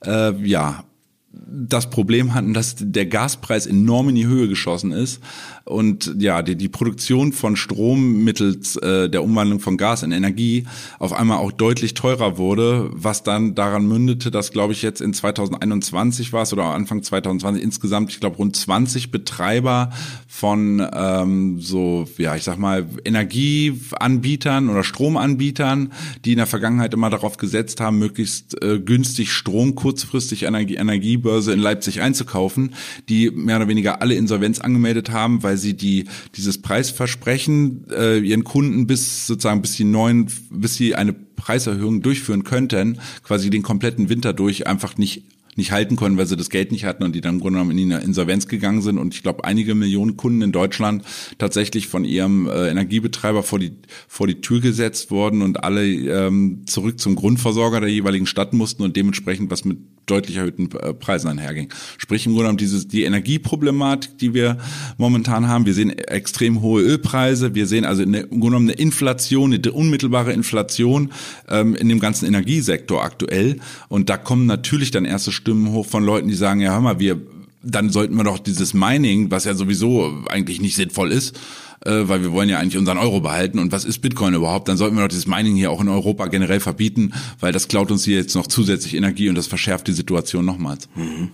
Äh, ja, das Problem hatten, dass der Gaspreis enorm in die Höhe geschossen ist und ja, die, die Produktion von Strom mittels äh, der Umwandlung von Gas in Energie auf einmal auch deutlich teurer wurde, was dann daran mündete, dass, glaube ich, jetzt in 2021 war es oder Anfang 2020 insgesamt, ich glaube, rund 20 Betreiber von ähm, so, ja, ich sag mal, Energieanbietern oder Stromanbietern, die in der Vergangenheit immer darauf gesetzt haben, möglichst äh, günstig Strom kurzfristig Energie, Energie Energiebörse in Leipzig einzukaufen, die mehr oder weniger alle Insolvenz angemeldet haben, weil sie die dieses Preisversprechen äh, ihren Kunden bis sozusagen bis die neuen, bis sie eine Preiserhöhung durchführen könnten, quasi den kompletten Winter durch einfach nicht nicht halten konnten, weil sie das Geld nicht hatten und die dann im Grunde genommen in die Insolvenz gegangen sind. Und ich glaube einige Millionen Kunden in Deutschland tatsächlich von ihrem äh, Energiebetreiber vor die vor die Tür gesetzt worden und alle ähm, zurück zum Grundversorger der jeweiligen Stadt mussten und dementsprechend was mit deutlich erhöhten äh, Preisen einherging. Sprich im Grunde genommen dieses die Energieproblematik, die wir momentan haben. Wir sehen extrem hohe Ölpreise, wir sehen also eine, im Grunde genommen eine Inflation, eine unmittelbare Inflation ähm, in dem ganzen Energiesektor aktuell und da kommen natürlich dann erste Stimmen hoch von Leuten, die sagen, ja hör mal, wir, dann sollten wir doch dieses Mining, was ja sowieso eigentlich nicht sinnvoll ist, äh, weil wir wollen ja eigentlich unseren Euro behalten. Und was ist Bitcoin überhaupt? Dann sollten wir doch dieses Mining hier auch in Europa generell verbieten, weil das klaut uns hier jetzt noch zusätzlich Energie und das verschärft die Situation nochmals. Mhm.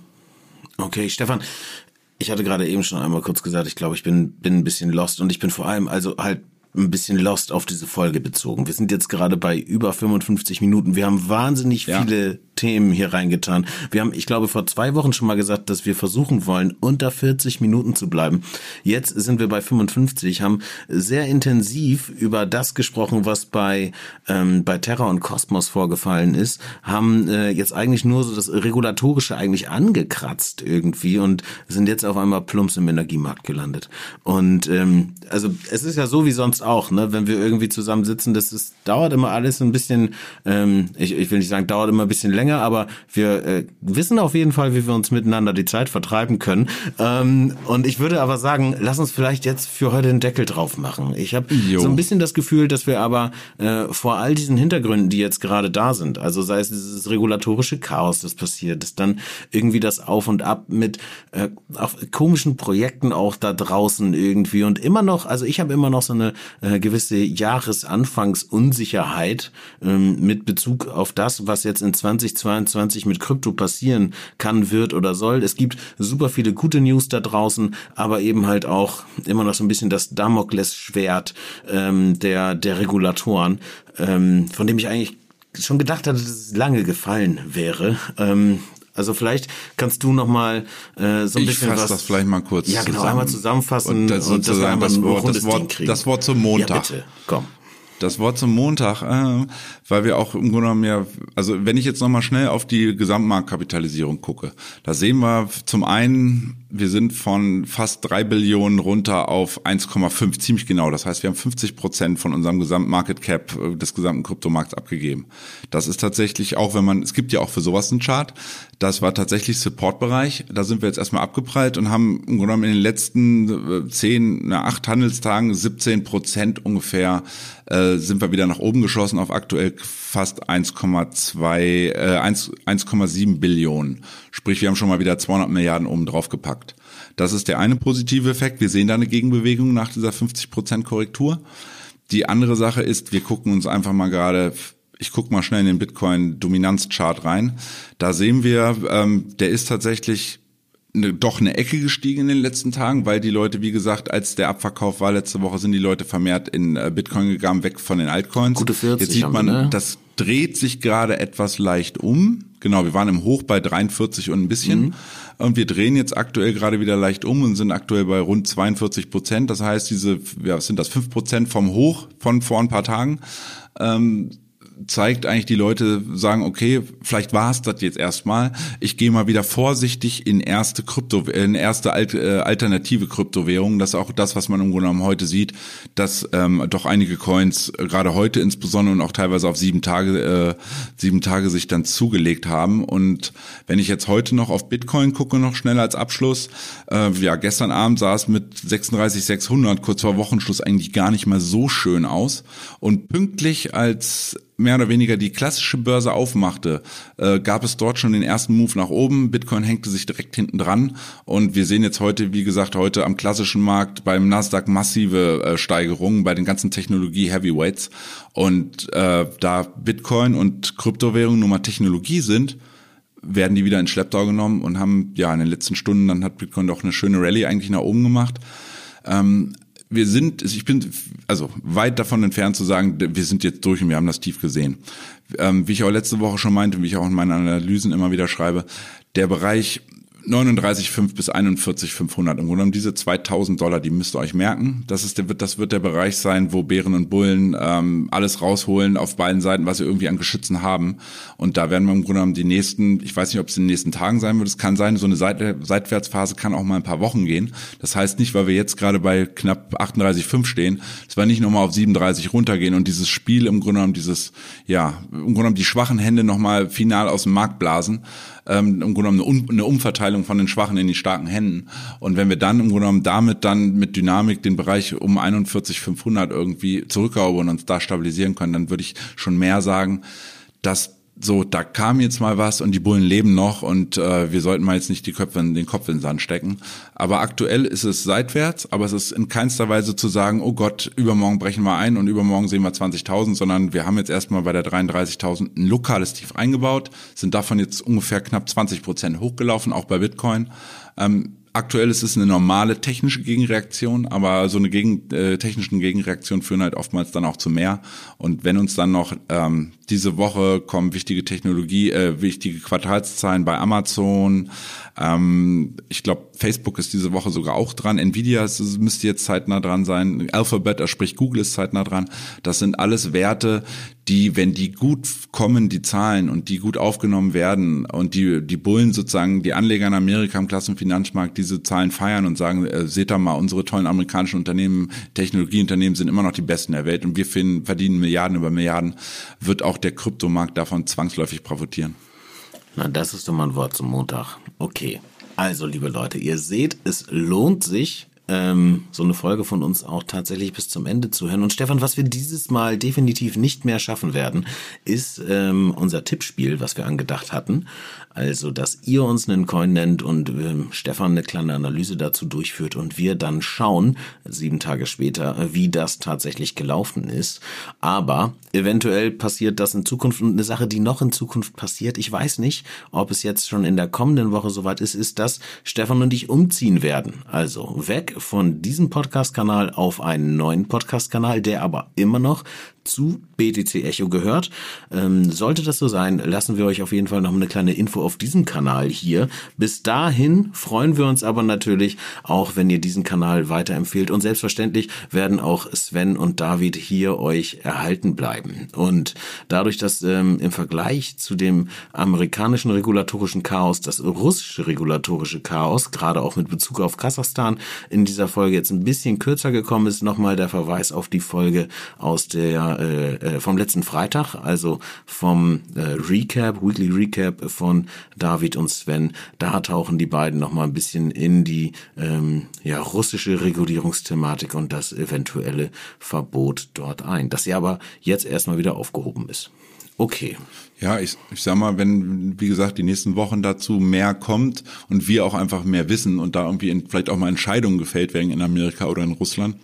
Okay, Stefan, ich hatte gerade eben schon einmal kurz gesagt, ich glaube, ich bin, bin ein bisschen lost und ich bin vor allem also halt ein bisschen lost auf diese Folge bezogen. Wir sind jetzt gerade bei über 55 Minuten. Wir haben wahnsinnig ja. viele Themen hier reingetan. Wir haben, ich glaube, vor zwei Wochen schon mal gesagt, dass wir versuchen wollen, unter 40 Minuten zu bleiben. Jetzt sind wir bei 55, haben sehr intensiv über das gesprochen, was bei, ähm, bei Terra und Kosmos vorgefallen ist, haben äh, jetzt eigentlich nur so das Regulatorische eigentlich angekratzt irgendwie und sind jetzt auf einmal plumps im Energiemarkt gelandet. Und ähm, also es ist ja so wie sonst auch, ne, wenn wir irgendwie zusammen sitzen, das ist, dauert immer alles ein bisschen, ähm, ich, ich will nicht sagen, dauert immer ein bisschen länger, länger, aber wir äh, wissen auf jeden Fall, wie wir uns miteinander die Zeit vertreiben können. Ähm, und ich würde aber sagen, lass uns vielleicht jetzt für heute den Deckel drauf machen. Ich habe so ein bisschen das Gefühl, dass wir aber äh, vor all diesen Hintergründen, die jetzt gerade da sind, also sei es dieses regulatorische Chaos, das passiert ist, dann irgendwie das Auf und Ab mit äh, auf komischen Projekten auch da draußen irgendwie und immer noch, also ich habe immer noch so eine äh, gewisse Jahresanfangsunsicherheit ähm, mit Bezug auf das, was jetzt in 2020 2022 mit Krypto passieren kann, wird oder soll. Es gibt super viele gute News da draußen, aber eben halt auch immer noch so ein bisschen das Damoklesschwert ähm, der, der Regulatoren, ähm, von dem ich eigentlich schon gedacht hatte, dass es lange gefallen wäre. Ähm, also vielleicht kannst du noch mal äh, so ein ich bisschen was. das vielleicht mal kurz. Ja, genau, zusammen. einmal zusammenfassen und, das, und das, das, Wort, das, Wort, das Wort zum Montag. Ja, bitte. Komm das Wort zum Montag, äh, weil wir auch im Grunde genommen ja, also wenn ich jetzt nochmal schnell auf die Gesamtmarktkapitalisierung gucke, da sehen wir zum einen, wir sind von fast drei Billionen runter auf 1,5, ziemlich genau. Das heißt, wir haben 50 Prozent von unserem Gesamtmarket Cap äh, des gesamten Kryptomarkts abgegeben. Das ist tatsächlich auch, wenn man, es gibt ja auch für sowas einen Chart, das war tatsächlich Supportbereich. Da sind wir jetzt erstmal abgeprallt und haben im Grunde genommen in den letzten äh, zehn, acht Handelstagen 17 Prozent ungefähr äh, sind wir wieder nach oben geschossen auf aktuell fast 1,2, äh, 1,7 Billionen. Sprich, wir haben schon mal wieder 200 Milliarden oben drauf gepackt. Das ist der eine positive Effekt. Wir sehen da eine Gegenbewegung nach dieser 50 Prozent Korrektur. Die andere Sache ist, wir gucken uns einfach mal gerade ich guck mal schnell in den Bitcoin-Dominanzchart rein. Da sehen wir, ähm, der ist tatsächlich eine, doch eine Ecke gestiegen in den letzten Tagen, weil die Leute, wie gesagt, als der Abverkauf war letzte Woche, sind die Leute vermehrt in äh, Bitcoin gegangen, weg von den Altcoins. Gute 40 Jetzt sieht man, wir, ne? das dreht sich gerade etwas leicht um. Genau, wir waren im Hoch bei 43 und ein bisschen. Mhm. Und wir drehen jetzt aktuell gerade wieder leicht um und sind aktuell bei rund 42 Prozent. Das heißt, diese, ja, sind das fünf Prozent vom Hoch von vor ein paar Tagen. Ähm, zeigt eigentlich, die Leute sagen, okay, vielleicht war es das jetzt erstmal. Ich gehe mal wieder vorsichtig in erste Krypto, in erste äh, alternative Kryptowährungen. Das ist auch das, was man im Grunde genommen heute sieht, dass ähm, doch einige Coins äh, gerade heute insbesondere und auch teilweise auf sieben Tage, äh, sieben Tage sich dann zugelegt haben. Und wenn ich jetzt heute noch auf Bitcoin gucke, noch schneller als Abschluss, äh, ja, gestern Abend sah es mit 36,600 kurz vor Wochenschluss eigentlich gar nicht mal so schön aus. Und pünktlich als mehr oder weniger die klassische Börse aufmachte, äh, gab es dort schon den ersten Move nach oben. Bitcoin hängte sich direkt hinten dran und wir sehen jetzt heute, wie gesagt, heute am klassischen Markt beim Nasdaq massive äh, Steigerungen bei den ganzen Technologie-Heavyweights. Und äh, da Bitcoin und Kryptowährungen nun mal Technologie sind, werden die wieder in Schlepptau genommen und haben ja in den letzten Stunden dann hat Bitcoin doch eine schöne Rallye eigentlich nach oben gemacht. Ähm, wir sind, ich bin also weit davon entfernt zu sagen, wir sind jetzt durch und wir haben das tief gesehen. Ähm, wie ich auch letzte Woche schon meinte, wie ich auch in meinen Analysen immer wieder schreibe, der Bereich 39,5 bis 41,500. Im Grunde genommen diese 2000 Dollar, die müsst ihr euch merken. Das ist der, das wird der Bereich sein, wo Bären und Bullen ähm, alles rausholen auf beiden Seiten, was sie irgendwie an Geschützen haben. Und da werden wir im Grunde genommen die nächsten, ich weiß nicht, ob es in den nächsten Tagen sein wird. Es kann sein, so eine Seit Seitwärtsphase kann auch mal ein paar Wochen gehen. Das heißt nicht, weil wir jetzt gerade bei knapp 38,5 stehen, es war nicht nochmal auf 37 runtergehen und dieses Spiel im Grunde genommen dieses, ja, im Grunde genommen die schwachen Hände nochmal final aus dem Markt blasen ähm, im Grunde genommen eine, Umverteilung von den schwachen in die starken Händen. Und wenn wir dann im Grunde genommen damit dann mit Dynamik den Bereich um 41,500 irgendwie zurückerobern und uns da stabilisieren können, dann würde ich schon mehr sagen, dass so, da kam jetzt mal was und die Bullen leben noch und äh, wir sollten mal jetzt nicht die Köpfe in den Kopf in den Sand stecken. Aber aktuell ist es seitwärts, aber es ist in keinster Weise zu sagen, oh Gott, übermorgen brechen wir ein und übermorgen sehen wir 20.000, sondern wir haben jetzt erstmal bei der 33.000 ein lokales Tief eingebaut, sind davon jetzt ungefähr knapp 20 Prozent hochgelaufen, auch bei Bitcoin. Ähm, Aktuell ist es eine normale technische Gegenreaktion, aber so eine gegen, äh, technischen Gegenreaktion führen halt oftmals dann auch zu mehr. Und wenn uns dann noch ähm, diese Woche kommen wichtige Technologie, äh, wichtige Quartalszahlen bei Amazon, ähm, ich glaube, Facebook ist diese Woche sogar auch dran. Nvidia müsste jetzt zeitnah dran sein. Alphabet, also sprich Google ist zeitnah dran. Das sind alles Werte, die, wenn die gut kommen, die Zahlen und die gut aufgenommen werden und die, die Bullen sozusagen, die Anleger in Amerika im Klassenfinanzmarkt diese Zahlen feiern und sagen, äh, seht da mal, unsere tollen amerikanischen Unternehmen, Technologieunternehmen sind immer noch die besten der Welt und wir finden, verdienen Milliarden über Milliarden, wird auch der Kryptomarkt davon zwangsläufig profitieren. Na, das ist doch mal ein Wort zum Montag. Okay. Also, liebe Leute, ihr seht, es lohnt sich, ähm, so eine Folge von uns auch tatsächlich bis zum Ende zu hören. Und Stefan, was wir dieses Mal definitiv nicht mehr schaffen werden, ist ähm, unser Tippspiel, was wir angedacht hatten. Also, dass ihr uns einen Coin nennt und ähm, Stefan eine kleine Analyse dazu durchführt und wir dann schauen, sieben Tage später, wie das tatsächlich gelaufen ist. Aber eventuell passiert das in Zukunft und eine Sache, die noch in Zukunft passiert, ich weiß nicht, ob es jetzt schon in der kommenden Woche soweit ist, ist, dass Stefan und ich umziehen werden. Also weg von diesem Podcast-Kanal auf einen neuen Podcast-Kanal, der aber immer noch zu BTC Echo gehört. Ähm, sollte das so sein, lassen wir euch auf jeden Fall noch eine kleine Info auf diesem Kanal hier. Bis dahin freuen wir uns aber natürlich auch, wenn ihr diesen Kanal weiterempfehlt. Und selbstverständlich werden auch Sven und David hier euch erhalten bleiben. Und dadurch, dass ähm, im Vergleich zu dem amerikanischen regulatorischen Chaos das russische regulatorische Chaos, gerade auch mit Bezug auf Kasachstan, in dieser Folge jetzt ein bisschen kürzer gekommen ist, nochmal der Verweis auf die Folge aus der äh, äh, vom letzten Freitag, also vom äh, Recap, Weekly Recap von David und Sven. Da tauchen die beiden noch mal ein bisschen in die ähm, ja, russische Regulierungsthematik und das eventuelle Verbot dort ein, das ja aber jetzt erstmal wieder aufgehoben ist. Okay. Ja, ich, ich sag mal, wenn, wie gesagt, die nächsten Wochen dazu mehr kommt und wir auch einfach mehr wissen und da irgendwie in, vielleicht auch mal Entscheidungen gefällt werden in Amerika oder in Russland,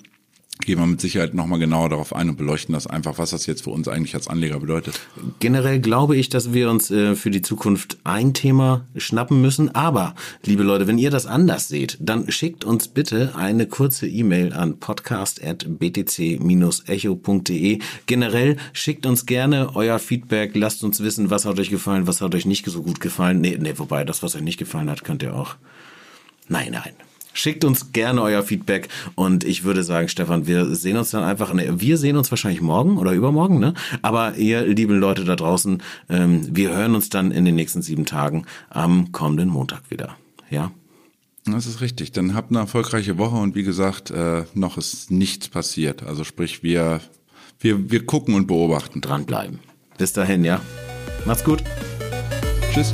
gehen wir mit Sicherheit nochmal genauer darauf ein und beleuchten das einfach, was das jetzt für uns eigentlich als Anleger bedeutet. Generell glaube ich, dass wir uns äh, für die Zukunft ein Thema schnappen müssen. Aber, liebe Leute, wenn ihr das anders seht, dann schickt uns bitte eine kurze E-Mail an podcast.btc-echo.de. Generell schickt uns gerne euer Feedback, lasst uns wissen, was hat euch gefallen, was hat euch nicht so gut gefallen. Nee, nee, wobei, das, was euch nicht gefallen hat, könnt ihr auch. Nein, nein. Schickt uns gerne euer Feedback und ich würde sagen, Stefan, wir sehen uns dann einfach, ne, wir sehen uns wahrscheinlich morgen oder übermorgen, ne? Aber ihr lieben Leute da draußen, ähm, wir hören uns dann in den nächsten sieben Tagen am kommenden Montag wieder. Ja? Das ist richtig. Dann habt eine erfolgreiche Woche und wie gesagt, äh, noch ist nichts passiert. Also sprich, wir, wir, wir gucken und beobachten. Dranbleiben. Bis dahin, ja. Macht's gut. Tschüss.